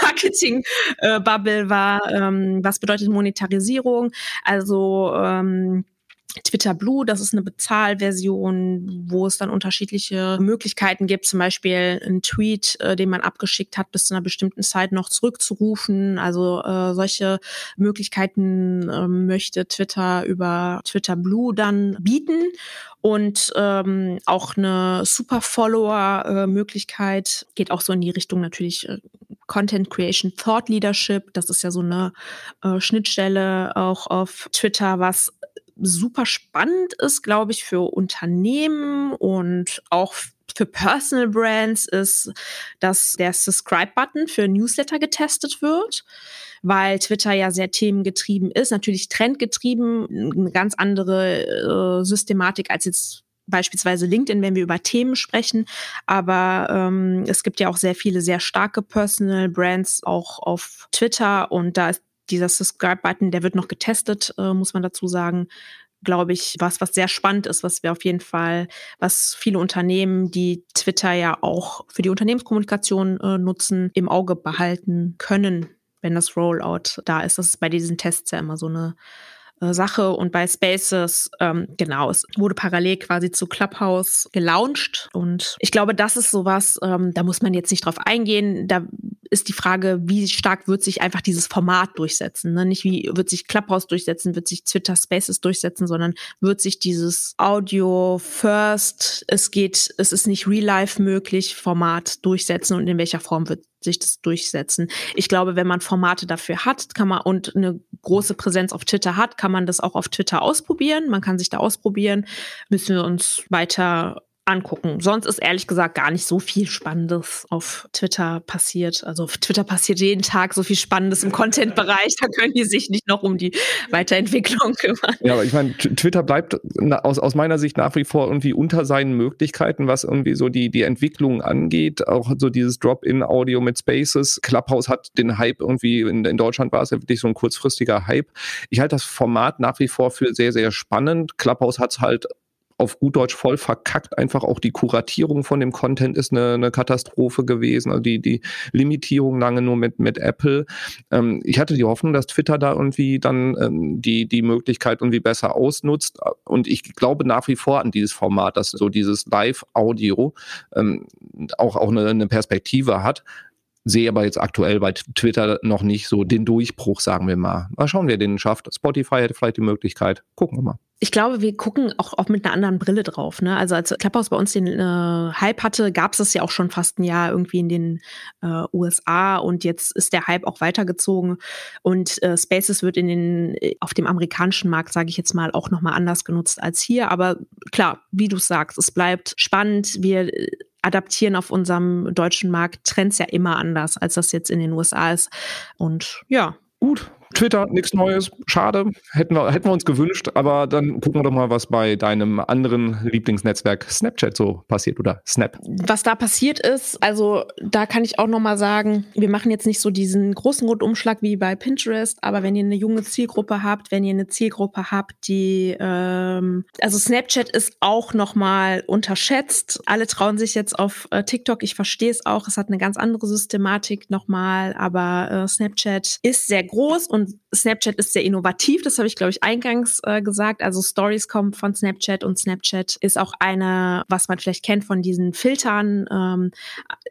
Marketing-Bubble war. Ähm, was bedeutet Monetarisierung? Also ähm, Twitter Blue, das ist eine Bezahlversion, wo es dann unterschiedliche Möglichkeiten gibt, zum Beispiel einen Tweet, äh, den man abgeschickt hat, bis zu einer bestimmten Zeit noch zurückzurufen. Also äh, solche Möglichkeiten äh, möchte Twitter über Twitter Blue dann bieten und ähm, auch eine Super Follower Möglichkeit geht auch so in die Richtung natürlich äh, Content Creation Thought Leadership. Das ist ja so eine äh, Schnittstelle auch auf Twitter, was super spannend ist, glaube ich, für Unternehmen und auch für Personal Brands ist, dass der Subscribe-Button für Newsletter getestet wird weil Twitter ja sehr themengetrieben ist, natürlich trendgetrieben, eine ganz andere äh, Systematik als jetzt beispielsweise LinkedIn, wenn wir über Themen sprechen. Aber ähm, es gibt ja auch sehr viele sehr starke Personal Brands auch auf Twitter und da ist dieser Subscribe-Button, der wird noch getestet, äh, muss man dazu sagen glaube ich, was, was sehr spannend ist, was wir auf jeden Fall, was viele Unternehmen, die Twitter ja auch für die Unternehmenskommunikation äh, nutzen, im Auge behalten können, wenn das Rollout da ist. Das ist bei diesen Tests ja immer so eine äh, Sache. Und bei Spaces, ähm, genau, es wurde parallel quasi zu Clubhouse gelauncht. Und ich glaube, das ist sowas, ähm, da muss man jetzt nicht drauf eingehen. Da ist die Frage, wie stark wird sich einfach dieses Format durchsetzen. Ne? Nicht wie wird sich Clubhouse durchsetzen, wird sich Twitter Spaces durchsetzen, sondern wird sich dieses Audio First, es geht, es ist nicht Real Life möglich, Format durchsetzen und in welcher Form wird sich das durchsetzen. Ich glaube, wenn man Formate dafür hat, kann man und eine große Präsenz auf Twitter hat, kann man das auch auf Twitter ausprobieren. Man kann sich da ausprobieren. Müssen wir uns weiter angucken. Sonst ist ehrlich gesagt gar nicht so viel Spannendes auf Twitter passiert. Also auf Twitter passiert jeden Tag so viel Spannendes im Content-Bereich. Da können die sich nicht noch um die Weiterentwicklung kümmern. Ja, aber ich meine, Twitter bleibt aus, aus meiner Sicht nach wie vor irgendwie unter seinen Möglichkeiten, was irgendwie so die, die Entwicklung angeht. Auch so dieses Drop-in-Audio mit Spaces. Clubhouse hat den Hype irgendwie, in, in Deutschland war es ja wirklich so ein kurzfristiger Hype. Ich halte das Format nach wie vor für sehr, sehr spannend. Clubhouse hat es halt auf gut Deutsch voll verkackt. Einfach auch die Kuratierung von dem Content ist eine, eine Katastrophe gewesen. Also die, die Limitierung lange nur mit, mit Apple. Ähm, ich hatte die Hoffnung, dass Twitter da irgendwie dann ähm, die, die Möglichkeit irgendwie besser ausnutzt. Und ich glaube nach wie vor an dieses Format, dass so dieses Live-Audio ähm, auch, auch eine, eine Perspektive hat sehe aber jetzt aktuell bei Twitter noch nicht so den Durchbruch, sagen wir mal. Mal schauen, wer den schafft. Spotify hätte vielleicht die Möglichkeit. Gucken wir mal ich glaube, wir gucken auch, auch mit einer anderen Brille drauf. Ne? Also als Clubhouse bei uns den äh, Hype hatte, gab es das ja auch schon fast ein Jahr irgendwie in den äh, USA und jetzt ist der Hype auch weitergezogen und äh, Spaces wird in den äh, auf dem amerikanischen Markt, sage ich jetzt mal, auch noch mal anders genutzt als hier. Aber klar, wie du sagst, es bleibt spannend. Wir äh, adaptieren auf unserem deutschen Markt Trends ja immer anders, als das jetzt in den USA ist. Und ja. Gut, Twitter, nichts Neues. Schade. Hätten wir, hätten wir uns gewünscht, aber dann gucken wir doch mal, was bei deinem anderen Lieblingsnetzwerk Snapchat so passiert oder Snap. Was da passiert ist, also da kann ich auch nochmal sagen, wir machen jetzt nicht so diesen großen Rundumschlag wie bei Pinterest, aber wenn ihr eine junge Zielgruppe habt, wenn ihr eine Zielgruppe habt, die, ähm, also Snapchat ist auch nochmal unterschätzt. Alle trauen sich jetzt auf äh, TikTok. Ich verstehe es auch. Es hat eine ganz andere Systematik nochmal, aber äh, Snapchat ist sehr groß und und Snapchat ist sehr innovativ, das habe ich, glaube ich, eingangs äh, gesagt. Also Stories kommen von Snapchat und Snapchat ist auch eine, was man vielleicht kennt von diesen Filtern, ähm,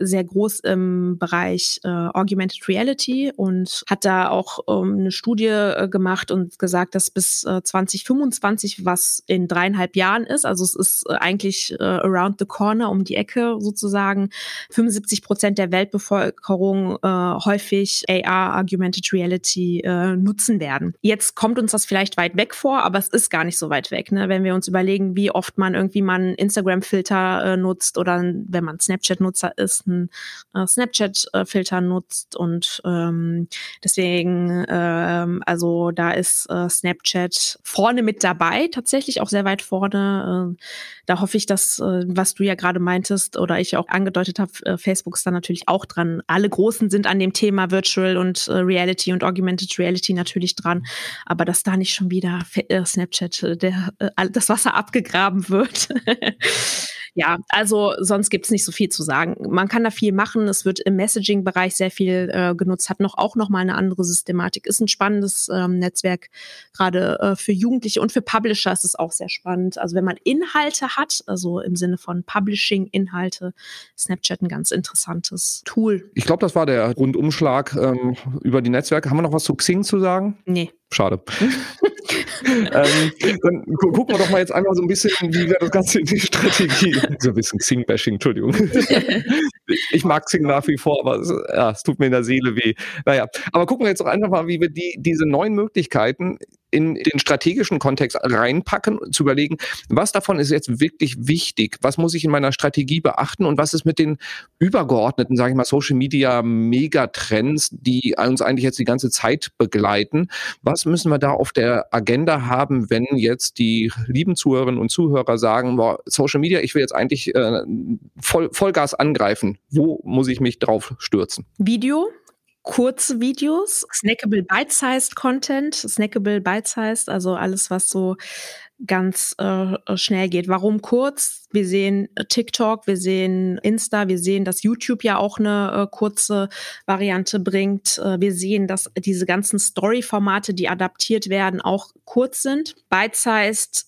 sehr groß im Bereich äh, Augmented Reality und hat da auch ähm, eine Studie äh, gemacht und gesagt, dass bis äh, 2025, was in dreieinhalb Jahren ist, also es ist äh, eigentlich äh, around the corner, um die Ecke sozusagen, 75 Prozent der Weltbevölkerung äh, häufig AR, Augmented Reality äh, äh, nutzen werden. Jetzt kommt uns das vielleicht weit weg vor, aber es ist gar nicht so weit weg. Ne? Wenn wir uns überlegen, wie oft man irgendwie mal einen Instagram-Filter äh, nutzt oder wenn man Snapchat-Nutzer ist, einen äh, Snapchat-Filter nutzt und ähm, deswegen, ähm, also da ist äh, Snapchat vorne mit dabei, tatsächlich auch sehr weit vorne. Äh, da hoffe ich, dass, äh, was du ja gerade meintest oder ich auch angedeutet habe, äh, Facebook ist da natürlich auch dran. Alle Großen sind an dem Thema Virtual und äh, Reality und Augmented Reality Reality natürlich dran, aber dass da nicht schon wieder äh, Snapchat äh, der, äh, das Wasser abgegraben wird. ja, also sonst gibt's nicht so viel zu sagen. Man kann da viel machen. Es wird im Messaging-Bereich sehr viel äh, genutzt, hat noch auch noch mal eine andere Systematik. Ist ein spannendes ähm, Netzwerk, gerade äh, für Jugendliche und für Publisher ist es auch sehr spannend. Also wenn man Inhalte hat, also im Sinne von Publishing-Inhalte, Snapchat ein ganz interessantes Tool. Ich glaube, das war der Rundumschlag ähm, über die Netzwerke. Haben wir noch was zu Xing zu sagen? Nee. Schade. ähm, dann gu gucken wir doch mal jetzt einmal so ein bisschen, wie wäre das Ganze in die Strategie. So ein bisschen Xing-Bashing, Entschuldigung. ich mag Xing nach wie vor, aber es, ja, es tut mir in der Seele weh. Naja, aber gucken wir jetzt doch einfach mal, wie wir die, diese neuen Möglichkeiten in den strategischen Kontext reinpacken, zu überlegen, was davon ist jetzt wirklich wichtig, was muss ich in meiner Strategie beachten und was ist mit den übergeordneten, sage ich mal, Social Media Megatrends, die uns eigentlich jetzt die ganze Zeit begleiten. Was müssen wir da auf der Agenda haben, wenn jetzt die lieben Zuhörerinnen und Zuhörer sagen, boah, Social Media, ich will jetzt eigentlich äh, voll, Vollgas angreifen. Wo muss ich mich drauf stürzen? Video, kurze Videos, snackable bite-sized Content, snackable bite-sized, also alles, was so ganz äh, schnell geht. Warum kurz? Wir sehen TikTok, wir sehen Insta, wir sehen, dass YouTube ja auch eine äh, kurze Variante bringt. Äh, wir sehen, dass diese ganzen Story-Formate, die adaptiert werden, auch kurz sind. Bite-sized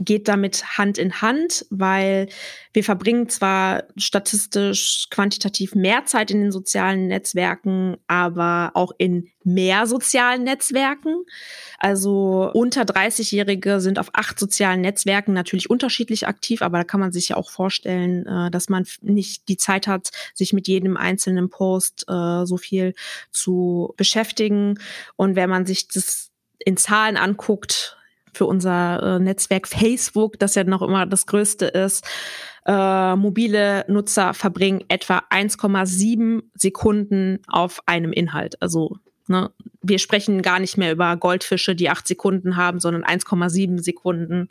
geht damit Hand in Hand, weil wir verbringen zwar statistisch quantitativ mehr Zeit in den sozialen Netzwerken, aber auch in mehr sozialen Netzwerken. Also unter 30-Jährige sind auf acht sozialen Netzwerken natürlich unterschiedlich aktiv, aber da kann man sich ja auch vorstellen, äh, dass man nicht die Zeit hat, sich mit jedem einzelnen Post äh, so viel zu beschäftigen. Und wenn man sich das in Zahlen anguckt, für unser äh, Netzwerk Facebook, das ja noch immer das größte ist. Äh, mobile Nutzer verbringen etwa 1,7 Sekunden auf einem Inhalt. Also ne, wir sprechen gar nicht mehr über Goldfische, die acht Sekunden haben, sondern 1,7 Sekunden.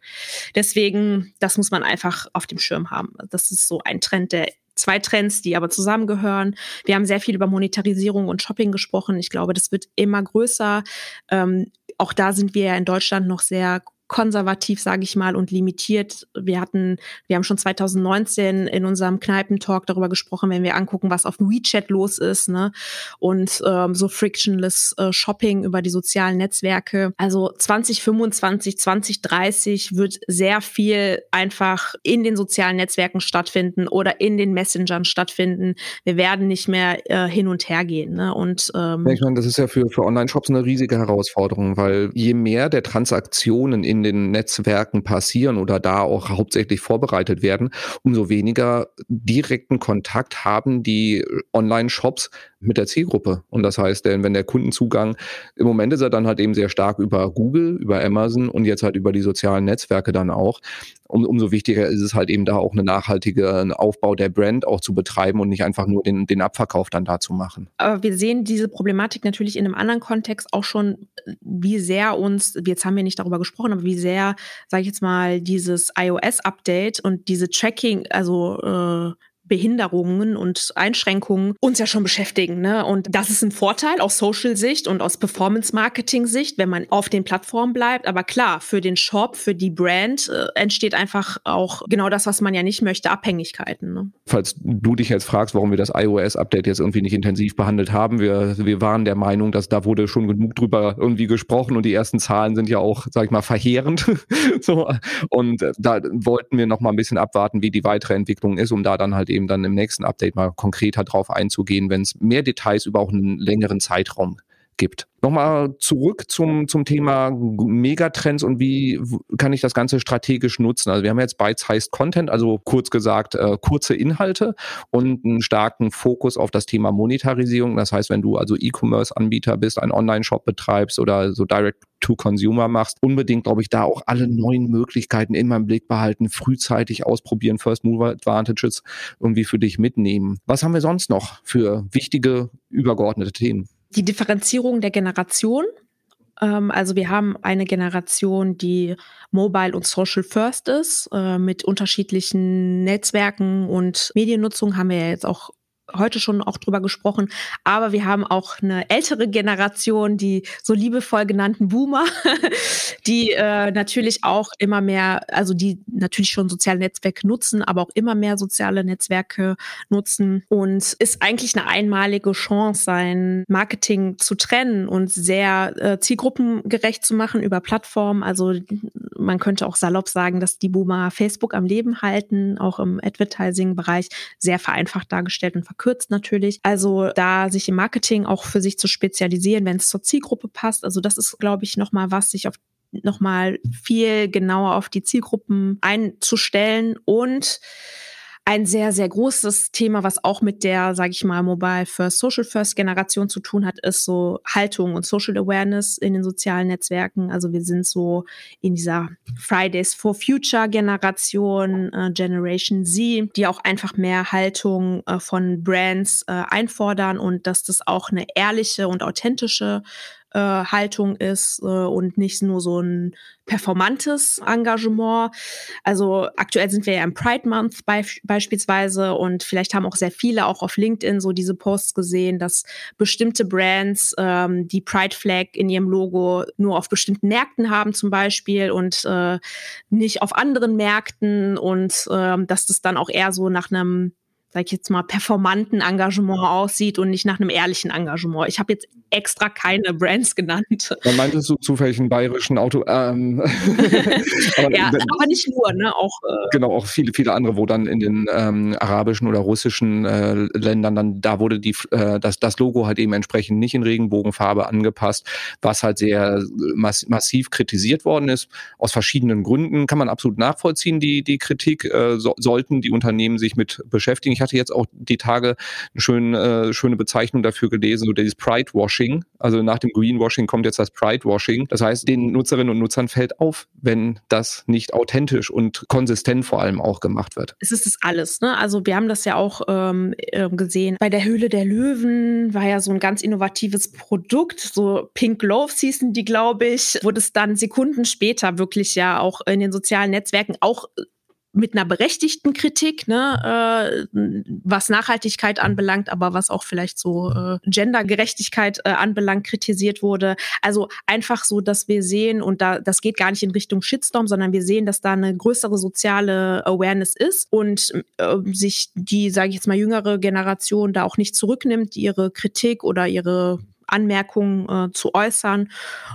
Deswegen, das muss man einfach auf dem Schirm haben. Das ist so ein Trend, der zwei Trends, die aber zusammengehören. Wir haben sehr viel über Monetarisierung und Shopping gesprochen. Ich glaube, das wird immer größer. Ähm, auch da sind wir ja in Deutschland noch sehr konservativ, sage ich mal, und limitiert. Wir hatten, wir haben schon 2019 in unserem Kneipentalk darüber gesprochen, wenn wir angucken, was auf WeChat los ist, ne? Und ähm, so frictionless äh, Shopping über die sozialen Netzwerke. Also 2025, 2030 wird sehr viel einfach in den sozialen Netzwerken stattfinden oder in den Messengern stattfinden. Wir werden nicht mehr äh, hin und her gehen. Ne? Und ähm, ich meine, das ist ja für, für Online-Shops eine riesige Herausforderung, weil je mehr der Transaktionen in in den Netzwerken passieren oder da auch hauptsächlich vorbereitet werden, umso weniger direkten Kontakt haben die Online-Shops mit der Zielgruppe. Und das heißt, denn wenn der Kundenzugang, im Moment ist er dann halt eben sehr stark über Google, über Amazon und jetzt halt über die sozialen Netzwerke dann auch. Um, umso wichtiger ist es halt eben da auch eine nachhaltige Aufbau der Brand auch zu betreiben und nicht einfach nur den, den Abverkauf dann da zu machen. Aber wir sehen diese Problematik natürlich in einem anderen Kontext auch schon, wie sehr uns, jetzt haben wir nicht darüber gesprochen, aber wie sehr, sage ich jetzt mal, dieses iOS-Update und diese Tracking, also äh, Behinderungen und Einschränkungen uns ja schon beschäftigen. Ne? Und das ist ein Vorteil aus Social-Sicht und aus Performance-Marketing-Sicht, wenn man auf den Plattformen bleibt. Aber klar, für den Shop, für die Brand äh, entsteht einfach auch genau das, was man ja nicht möchte, Abhängigkeiten. Ne? Falls du dich jetzt fragst, warum wir das iOS-Update jetzt irgendwie nicht intensiv behandelt haben, wir, wir waren der Meinung, dass da wurde schon genug drüber irgendwie gesprochen und die ersten Zahlen sind ja auch, sag ich mal, verheerend. so. Und äh, da wollten wir noch mal ein bisschen abwarten, wie die weitere Entwicklung ist, um da dann halt eben eben dann im nächsten Update mal konkreter drauf einzugehen, wenn es mehr Details über auch einen längeren Zeitraum gibt. Nochmal zurück zum, zum Thema Megatrends und wie kann ich das Ganze strategisch nutzen? Also wir haben jetzt Bytes-Heißt Content, also kurz gesagt äh, kurze Inhalte und einen starken Fokus auf das Thema Monetarisierung. Das heißt, wenn du also E-Commerce-Anbieter bist, einen Online-Shop betreibst oder so Direct to Consumer machst, unbedingt, glaube ich, da auch alle neuen Möglichkeiten immer im Blick behalten, frühzeitig ausprobieren, First Mover Advantages irgendwie für dich mitnehmen. Was haben wir sonst noch für wichtige übergeordnete Themen? Die Differenzierung der Generation. Ähm, also wir haben eine Generation, die mobile und social first ist, äh, mit unterschiedlichen Netzwerken und Mediennutzung haben wir ja jetzt auch heute schon auch drüber gesprochen, aber wir haben auch eine ältere Generation, die so liebevoll genannten Boomer, die äh, natürlich auch immer mehr, also die natürlich schon soziale Netzwerke nutzen, aber auch immer mehr soziale Netzwerke nutzen und ist eigentlich eine einmalige Chance, sein Marketing zu trennen und sehr äh, zielgruppengerecht zu machen über Plattformen. Also man könnte auch salopp sagen, dass die Boomer Facebook am Leben halten, auch im Advertising-Bereich sehr vereinfacht dargestellt und verkürzt natürlich. Also da sich im Marketing auch für sich zu spezialisieren, wenn es zur Zielgruppe passt. Also das ist, glaube ich, nochmal was, sich auf nochmal viel genauer auf die Zielgruppen einzustellen und ein sehr, sehr großes Thema, was auch mit der, sage ich mal, Mobile First, Social First Generation zu tun hat, ist so Haltung und Social Awareness in den sozialen Netzwerken. Also wir sind so in dieser Fridays for Future Generation, äh, Generation Z, die auch einfach mehr Haltung äh, von Brands äh, einfordern und dass das auch eine ehrliche und authentische äh, Haltung ist äh, und nicht nur so ein performantes Engagement. Also aktuell sind wir ja im Pride Month be beispielsweise und vielleicht haben auch sehr viele auch auf LinkedIn so diese Posts gesehen, dass bestimmte Brands ähm, die Pride Flag in ihrem Logo nur auf bestimmten Märkten haben zum Beispiel und äh, nicht auf anderen Märkten und äh, dass das dann auch eher so nach einem sag ich jetzt mal, performanten Engagement aussieht und nicht nach einem ehrlichen Engagement. Ich habe jetzt extra keine Brands genannt. Man meintest du zufällig einen bayerischen Auto. Ähm, aber, ja, aber nicht nur, ne? Auch, äh, genau, auch viele, viele andere, wo dann in den ähm, arabischen oder russischen äh, Ländern dann, da wurde die, äh, das, das Logo halt eben entsprechend nicht in Regenbogenfarbe angepasst, was halt sehr mass massiv kritisiert worden ist. Aus verschiedenen Gründen kann man absolut nachvollziehen, die, die Kritik. Äh, so, sollten die Unternehmen sich mit beschäftigen. Ich hatte jetzt auch die Tage eine schöne, äh, schöne Bezeichnung dafür gelesen, so dieses Pride-Washing. Also nach dem Greenwashing kommt jetzt das Pride-Washing. Das heißt, den Nutzerinnen und Nutzern fällt auf, wenn das nicht authentisch und konsistent vor allem auch gemacht wird. Es ist das alles. Ne? Also wir haben das ja auch ähm, ähm gesehen. Bei der Höhle der Löwen war ja so ein ganz innovatives Produkt. So Pink Gloves hießen die, glaube ich, wurde es dann Sekunden später wirklich ja auch in den sozialen Netzwerken auch mit einer berechtigten Kritik, ne, äh, was Nachhaltigkeit anbelangt, aber was auch vielleicht so äh, Gendergerechtigkeit äh, anbelangt, kritisiert wurde. Also einfach so, dass wir sehen, und da das geht gar nicht in Richtung Shitstorm, sondern wir sehen, dass da eine größere soziale Awareness ist und äh, sich die, sage ich jetzt mal, jüngere Generation da auch nicht zurücknimmt, ihre Kritik oder ihre Anmerkungen äh, zu äußern.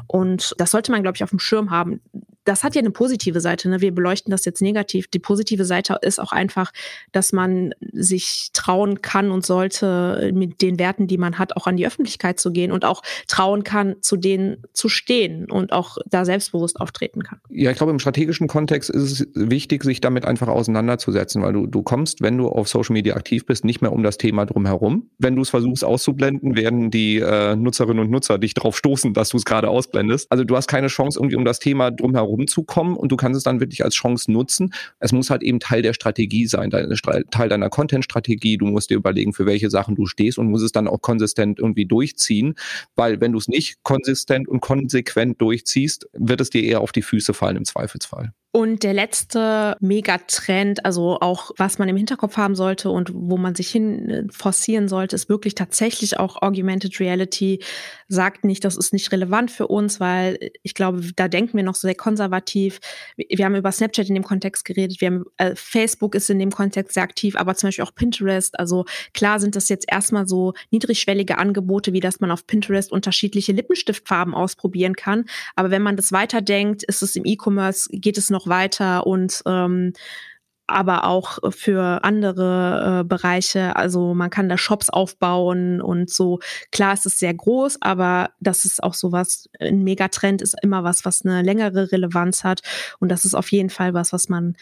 Und das sollte man, glaube ich, auf dem Schirm haben das hat ja eine positive Seite. Ne? Wir beleuchten das jetzt negativ. Die positive Seite ist auch einfach, dass man sich trauen kann und sollte, mit den Werten, die man hat, auch an die Öffentlichkeit zu gehen und auch trauen kann, zu denen zu stehen und auch da selbstbewusst auftreten kann. Ja, ich glaube, im strategischen Kontext ist es wichtig, sich damit einfach auseinanderzusetzen, weil du, du kommst, wenn du auf Social Media aktiv bist, nicht mehr um das Thema drumherum. Wenn du es versuchst auszublenden, werden die äh, Nutzerinnen und Nutzer dich darauf stoßen, dass du es gerade ausblendest. Also du hast keine Chance, irgendwie um das Thema drumherum rumzukommen und du kannst es dann wirklich als Chance nutzen. Es muss halt eben Teil der Strategie sein, deine, Teil deiner Content-Strategie. Du musst dir überlegen, für welche Sachen du stehst und musst es dann auch konsistent irgendwie durchziehen, weil wenn du es nicht konsistent und konsequent durchziehst, wird es dir eher auf die Füße fallen im Zweifelsfall. Und der letzte Megatrend, also auch was man im Hinterkopf haben sollte und wo man sich hin äh, forcieren sollte, ist wirklich tatsächlich auch Augmented Reality. Sagt nicht, das ist nicht relevant für uns, weil ich glaube, da denken wir noch sehr konservativ. Wir haben über Snapchat in dem Kontext geredet, wir haben äh, Facebook ist in dem Kontext sehr aktiv, aber zum Beispiel auch Pinterest. Also klar sind das jetzt erstmal so niedrigschwellige Angebote, wie dass man auf Pinterest unterschiedliche Lippenstiftfarben ausprobieren kann. Aber wenn man das weiterdenkt, ist es im E-Commerce, geht es noch noch weiter und ähm, aber auch für andere äh, Bereiche. Also man kann da Shops aufbauen und so. Klar, es ist sehr groß, aber das ist auch sowas, ein Megatrend ist immer was, was eine längere Relevanz hat. Und das ist auf jeden Fall was, was man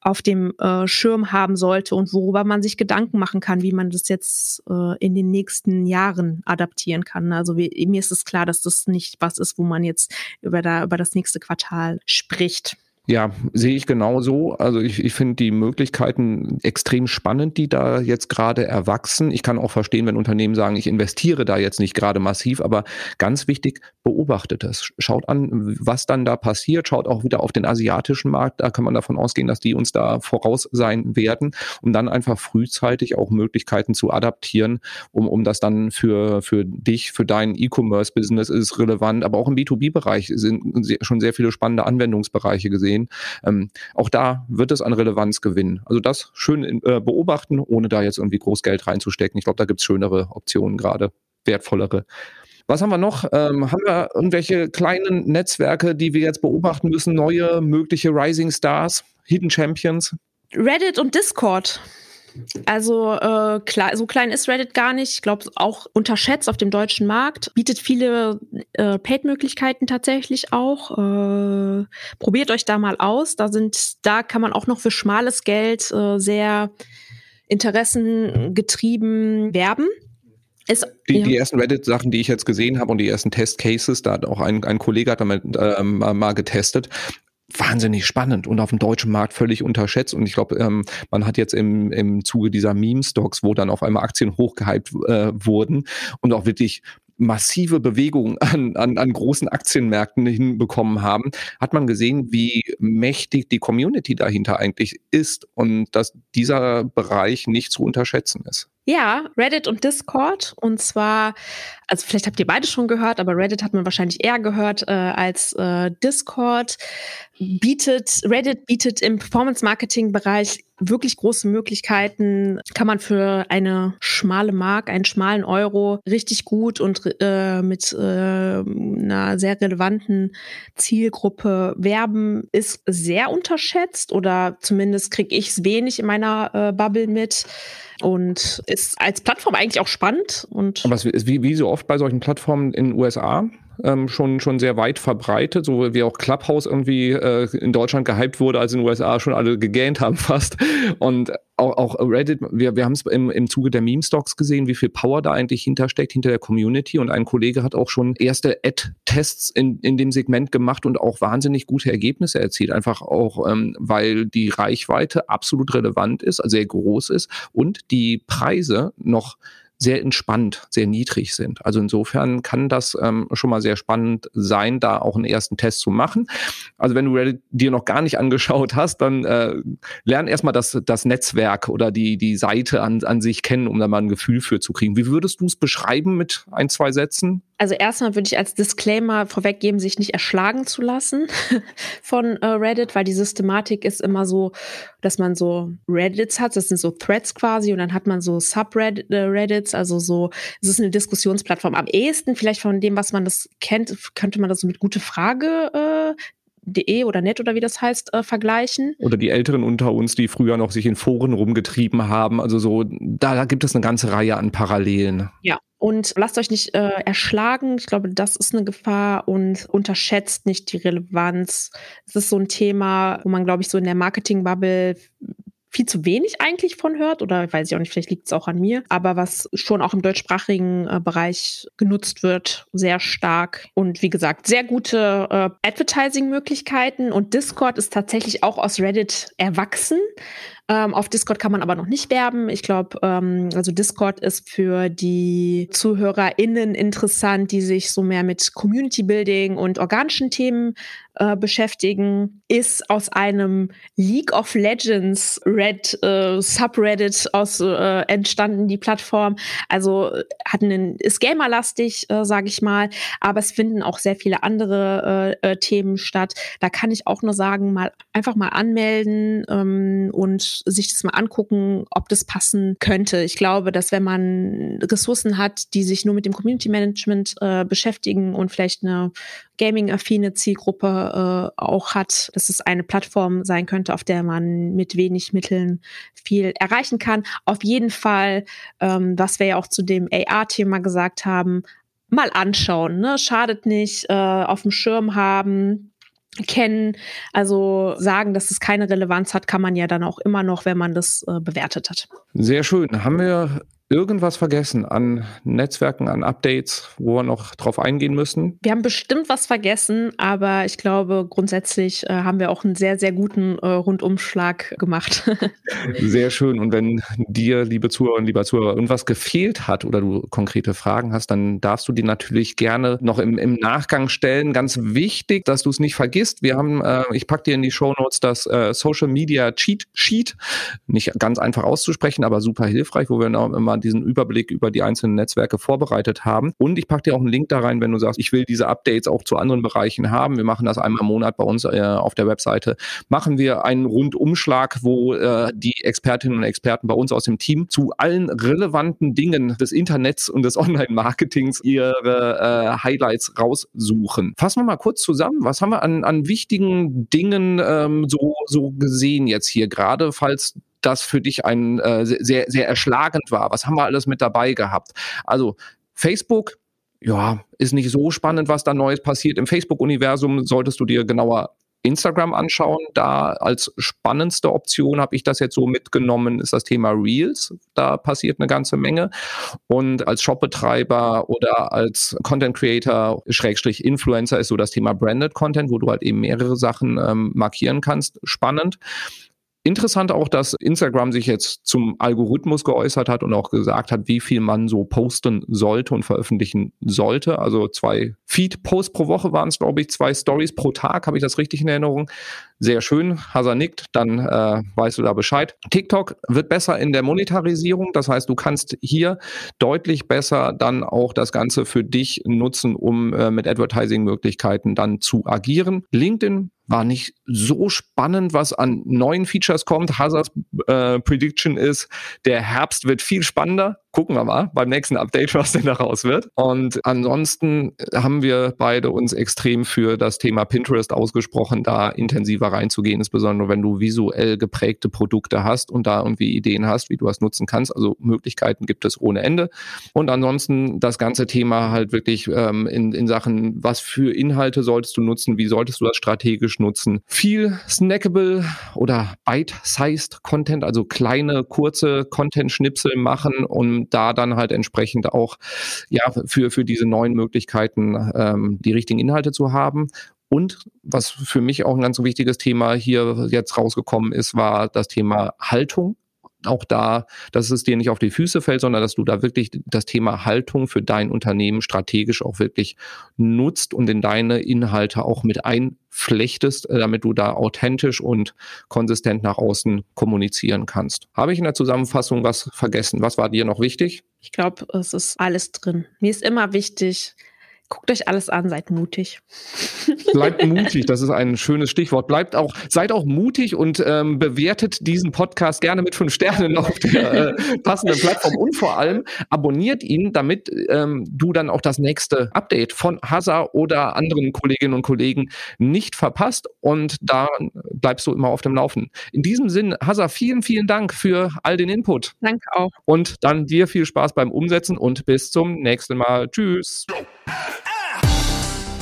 auf dem äh, Schirm haben sollte und worüber man sich Gedanken machen kann, wie man das jetzt äh, in den nächsten Jahren adaptieren kann. Also wie, mir ist es klar, dass das nicht was ist, wo man jetzt über, da, über das nächste Quartal spricht. Ja, sehe ich genauso. Also ich, ich finde die Möglichkeiten extrem spannend, die da jetzt gerade erwachsen. Ich kann auch verstehen, wenn Unternehmen sagen, ich investiere da jetzt nicht gerade massiv, aber ganz wichtig, beobachtet es. Schaut an, was dann da passiert. Schaut auch wieder auf den asiatischen Markt. Da kann man davon ausgehen, dass die uns da voraus sein werden, um dann einfach frühzeitig auch Möglichkeiten zu adaptieren, um, um das dann für, für dich, für dein E-Commerce-Business ist relevant. Aber auch im B2B-Bereich sind schon sehr viele spannende Anwendungsbereiche gesehen sehen. Ähm, auch da wird es an Relevanz gewinnen. Also das schön äh, beobachten, ohne da jetzt irgendwie groß Geld reinzustecken. Ich glaube, da gibt es schönere Optionen gerade, wertvollere. Was haben wir noch? Ähm, haben wir irgendwelche kleinen Netzwerke, die wir jetzt beobachten müssen? Neue mögliche Rising Stars, Hidden Champions? Reddit und Discord. Also äh, klar, so klein ist Reddit gar nicht. Ich glaube, auch unterschätzt auf dem deutschen Markt. Bietet viele äh, Paid-Möglichkeiten tatsächlich auch. Äh, probiert euch da mal aus. Da sind, da kann man auch noch für schmales Geld äh, sehr interessengetrieben werben. Ist, die, ja. die ersten Reddit-Sachen, die ich jetzt gesehen habe und die ersten Test-Cases, da hat auch ein, ein Kollege hat damit ähm, mal getestet, wahnsinnig spannend und auf dem deutschen Markt völlig unterschätzt. Und ich glaube, ähm, man hat jetzt im, im Zuge dieser Meme-Stocks, wo dann auf einmal Aktien hochgehypt äh, wurden und auch wirklich massive Bewegung an, an, an großen Aktienmärkten hinbekommen haben, hat man gesehen, wie mächtig die Community dahinter eigentlich ist und dass dieser Bereich nicht zu unterschätzen ist. Ja, Reddit und Discord. Und zwar, also vielleicht habt ihr beide schon gehört, aber Reddit hat man wahrscheinlich eher gehört äh, als äh, Discord. Bietet, Reddit bietet im Performance-Marketing-Bereich wirklich große Möglichkeiten. Kann man für eine schmale Mark, einen schmalen Euro richtig gut und äh, mit äh, einer sehr relevanten Zielgruppe werben. Ist sehr unterschätzt oder zumindest kriege ich es wenig in meiner äh, Bubble mit und ist als Plattform eigentlich auch spannend. Und Aber es wie, wie so oft bei solchen Plattformen in den USA ähm, schon, schon sehr weit verbreitet, so wie auch Clubhouse irgendwie äh, in Deutschland gehypt wurde, als in den USA schon alle gegähnt haben fast. Und auch, auch Reddit, wir, wir haben es im, im Zuge der Meme-Stocks gesehen, wie viel Power da eigentlich hintersteckt, hinter der Community. Und ein Kollege hat auch schon erste Ad-Tests in, in dem Segment gemacht und auch wahnsinnig gute Ergebnisse erzielt. Einfach auch, ähm, weil die Reichweite absolut relevant ist, also sehr groß ist und die Preise noch sehr entspannt, sehr niedrig sind. Also insofern kann das ähm, schon mal sehr spannend sein, da auch einen ersten Test zu machen. Also wenn du Reddit dir noch gar nicht angeschaut hast, dann äh, lern erstmal das, das Netzwerk oder die, die Seite an, an sich kennen, um da mal ein Gefühl für zu kriegen. Wie würdest du es beschreiben mit ein, zwei Sätzen? Also erstmal würde ich als Disclaimer vorweggeben, sich nicht erschlagen zu lassen von äh, Reddit, weil die Systematik ist immer so, dass man so Reddits hat, das sind so Threads quasi, und dann hat man so Subreddits, äh, also so, es ist eine Diskussionsplattform. Am ehesten vielleicht von dem, was man das kennt, könnte man das so mit gute Frage äh, De oder net oder wie das heißt, äh, vergleichen. Oder die Älteren unter uns, die früher noch sich in Foren rumgetrieben haben. Also so, da, da gibt es eine ganze Reihe an Parallelen. Ja, und lasst euch nicht äh, erschlagen. Ich glaube, das ist eine Gefahr und unterschätzt nicht die Relevanz. Es ist so ein Thema, wo man, glaube ich, so in der Marketing-Bubble viel zu wenig eigentlich von hört oder weiß ich auch nicht, vielleicht liegt es auch an mir, aber was schon auch im deutschsprachigen äh, Bereich genutzt wird, sehr stark und wie gesagt, sehr gute äh, Advertising-Möglichkeiten und Discord ist tatsächlich auch aus Reddit erwachsen. Ähm, auf Discord kann man aber noch nicht werben. Ich glaube, ähm, also Discord ist für die ZuhörerInnen interessant, die sich so mehr mit Community Building und organischen Themen äh, beschäftigen, ist aus einem League of Legends Red äh, Subreddit aus äh, entstanden, die Plattform. Also hat einen, ist gamerlastig, äh, sage ich mal, aber es finden auch sehr viele andere äh, äh, Themen statt. Da kann ich auch nur sagen, mal einfach mal anmelden ähm, und sich das mal angucken, ob das passen könnte. Ich glaube, dass wenn man Ressourcen hat, die sich nur mit dem Community Management äh, beschäftigen und vielleicht eine gaming-affine Zielgruppe äh, auch hat, dass es eine Plattform sein könnte, auf der man mit wenig Mitteln viel erreichen kann. Auf jeden Fall, ähm, was wir ja auch zu dem AR-Thema gesagt haben, mal anschauen. Ne? Schadet nicht, äh, auf dem Schirm haben kennen. Also sagen, dass es keine Relevanz hat, kann man ja dann auch immer noch, wenn man das äh, bewertet hat. Sehr schön. Haben wir irgendwas vergessen an Netzwerken, an Updates, wo wir noch drauf eingehen müssen? Wir haben bestimmt was vergessen, aber ich glaube, grundsätzlich äh, haben wir auch einen sehr, sehr guten äh, Rundumschlag gemacht. sehr schön. Und wenn dir, liebe Zuhörerinnen, lieber Zuhörer, irgendwas gefehlt hat oder du konkrete Fragen hast, dann darfst du die natürlich gerne noch im, im Nachgang stellen. Ganz wichtig, dass du es nicht vergisst. Wir haben, äh, ich packe dir in die Show Notes das äh, Social Media Cheat Sheet. Nicht ganz einfach auszusprechen, aber super hilfreich, wo wir immer diesen Überblick über die einzelnen Netzwerke vorbereitet haben. Und ich packe dir auch einen Link da rein, wenn du sagst, ich will diese Updates auch zu anderen Bereichen haben. Wir machen das einmal im Monat bei uns äh, auf der Webseite. Machen wir einen Rundumschlag, wo äh, die Expertinnen und Experten bei uns aus dem Team zu allen relevanten Dingen des Internets und des Online-Marketings ihre äh, Highlights raussuchen. Fassen wir mal kurz zusammen. Was haben wir an, an wichtigen Dingen ähm, so, so gesehen jetzt hier gerade, falls das für dich ein äh, sehr, sehr erschlagend war? Was haben wir alles mit dabei gehabt? Also Facebook, ja, ist nicht so spannend, was da Neues passiert. Im Facebook-Universum solltest du dir genauer Instagram anschauen. Da als spannendste Option habe ich das jetzt so mitgenommen, ist das Thema Reels. Da passiert eine ganze Menge. Und als Shopbetreiber oder als Content Creator, Schrägstrich Influencer ist so das Thema Branded Content, wo du halt eben mehrere Sachen ähm, markieren kannst. Spannend. Interessant auch, dass Instagram sich jetzt zum Algorithmus geäußert hat und auch gesagt hat, wie viel man so posten sollte und veröffentlichen sollte. Also zwei Feed-Posts pro Woche waren es, glaube ich, zwei Stories pro Tag. Habe ich das richtig in Erinnerung? Sehr schön. Hasa nickt, dann äh, weißt du da Bescheid. TikTok wird besser in der Monetarisierung. Das heißt, du kannst hier deutlich besser dann auch das Ganze für dich nutzen, um äh, mit Advertising-Möglichkeiten dann zu agieren. LinkedIn war nicht so spannend, was an neuen Features kommt. Hazards äh, Prediction ist, der Herbst wird viel spannender gucken wir mal beim nächsten Update, was denn da raus wird. Und ansonsten haben wir beide uns extrem für das Thema Pinterest ausgesprochen, da intensiver reinzugehen, insbesondere wenn du visuell geprägte Produkte hast und da irgendwie Ideen hast, wie du das nutzen kannst. Also Möglichkeiten gibt es ohne Ende. Und ansonsten das ganze Thema halt wirklich ähm, in, in Sachen, was für Inhalte solltest du nutzen, wie solltest du das strategisch nutzen. Viel snackable oder bite-sized Content, also kleine, kurze Content-Schnipsel machen, um da dann halt entsprechend auch ja für, für diese neuen Möglichkeiten ähm, die richtigen Inhalte zu haben. Und was für mich auch ein ganz wichtiges Thema hier jetzt rausgekommen ist, war das Thema Haltung auch da, dass es dir nicht auf die Füße fällt, sondern dass du da wirklich das Thema Haltung für dein Unternehmen strategisch auch wirklich nutzt und in deine Inhalte auch mit einflechtest, äh, damit du da authentisch und konsistent nach außen kommunizieren kannst. Habe ich in der Zusammenfassung was vergessen? Was war dir noch wichtig? Ich glaube, es ist alles drin. Mir ist immer wichtig, Guckt euch alles an, seid mutig. Bleibt mutig, das ist ein schönes Stichwort. Bleibt auch, seid auch mutig und ähm, bewertet diesen Podcast gerne mit fünf Sternen auf der äh, passenden Plattform und vor allem abonniert ihn, damit ähm, du dann auch das nächste Update von Hazard oder anderen Kolleginnen und Kollegen nicht verpasst und da bleibst du immer auf dem Laufen. In diesem Sinn, Hazard, vielen, vielen Dank für all den Input. Danke auch. Und dann dir viel Spaß beim Umsetzen und bis zum nächsten Mal. Tschüss.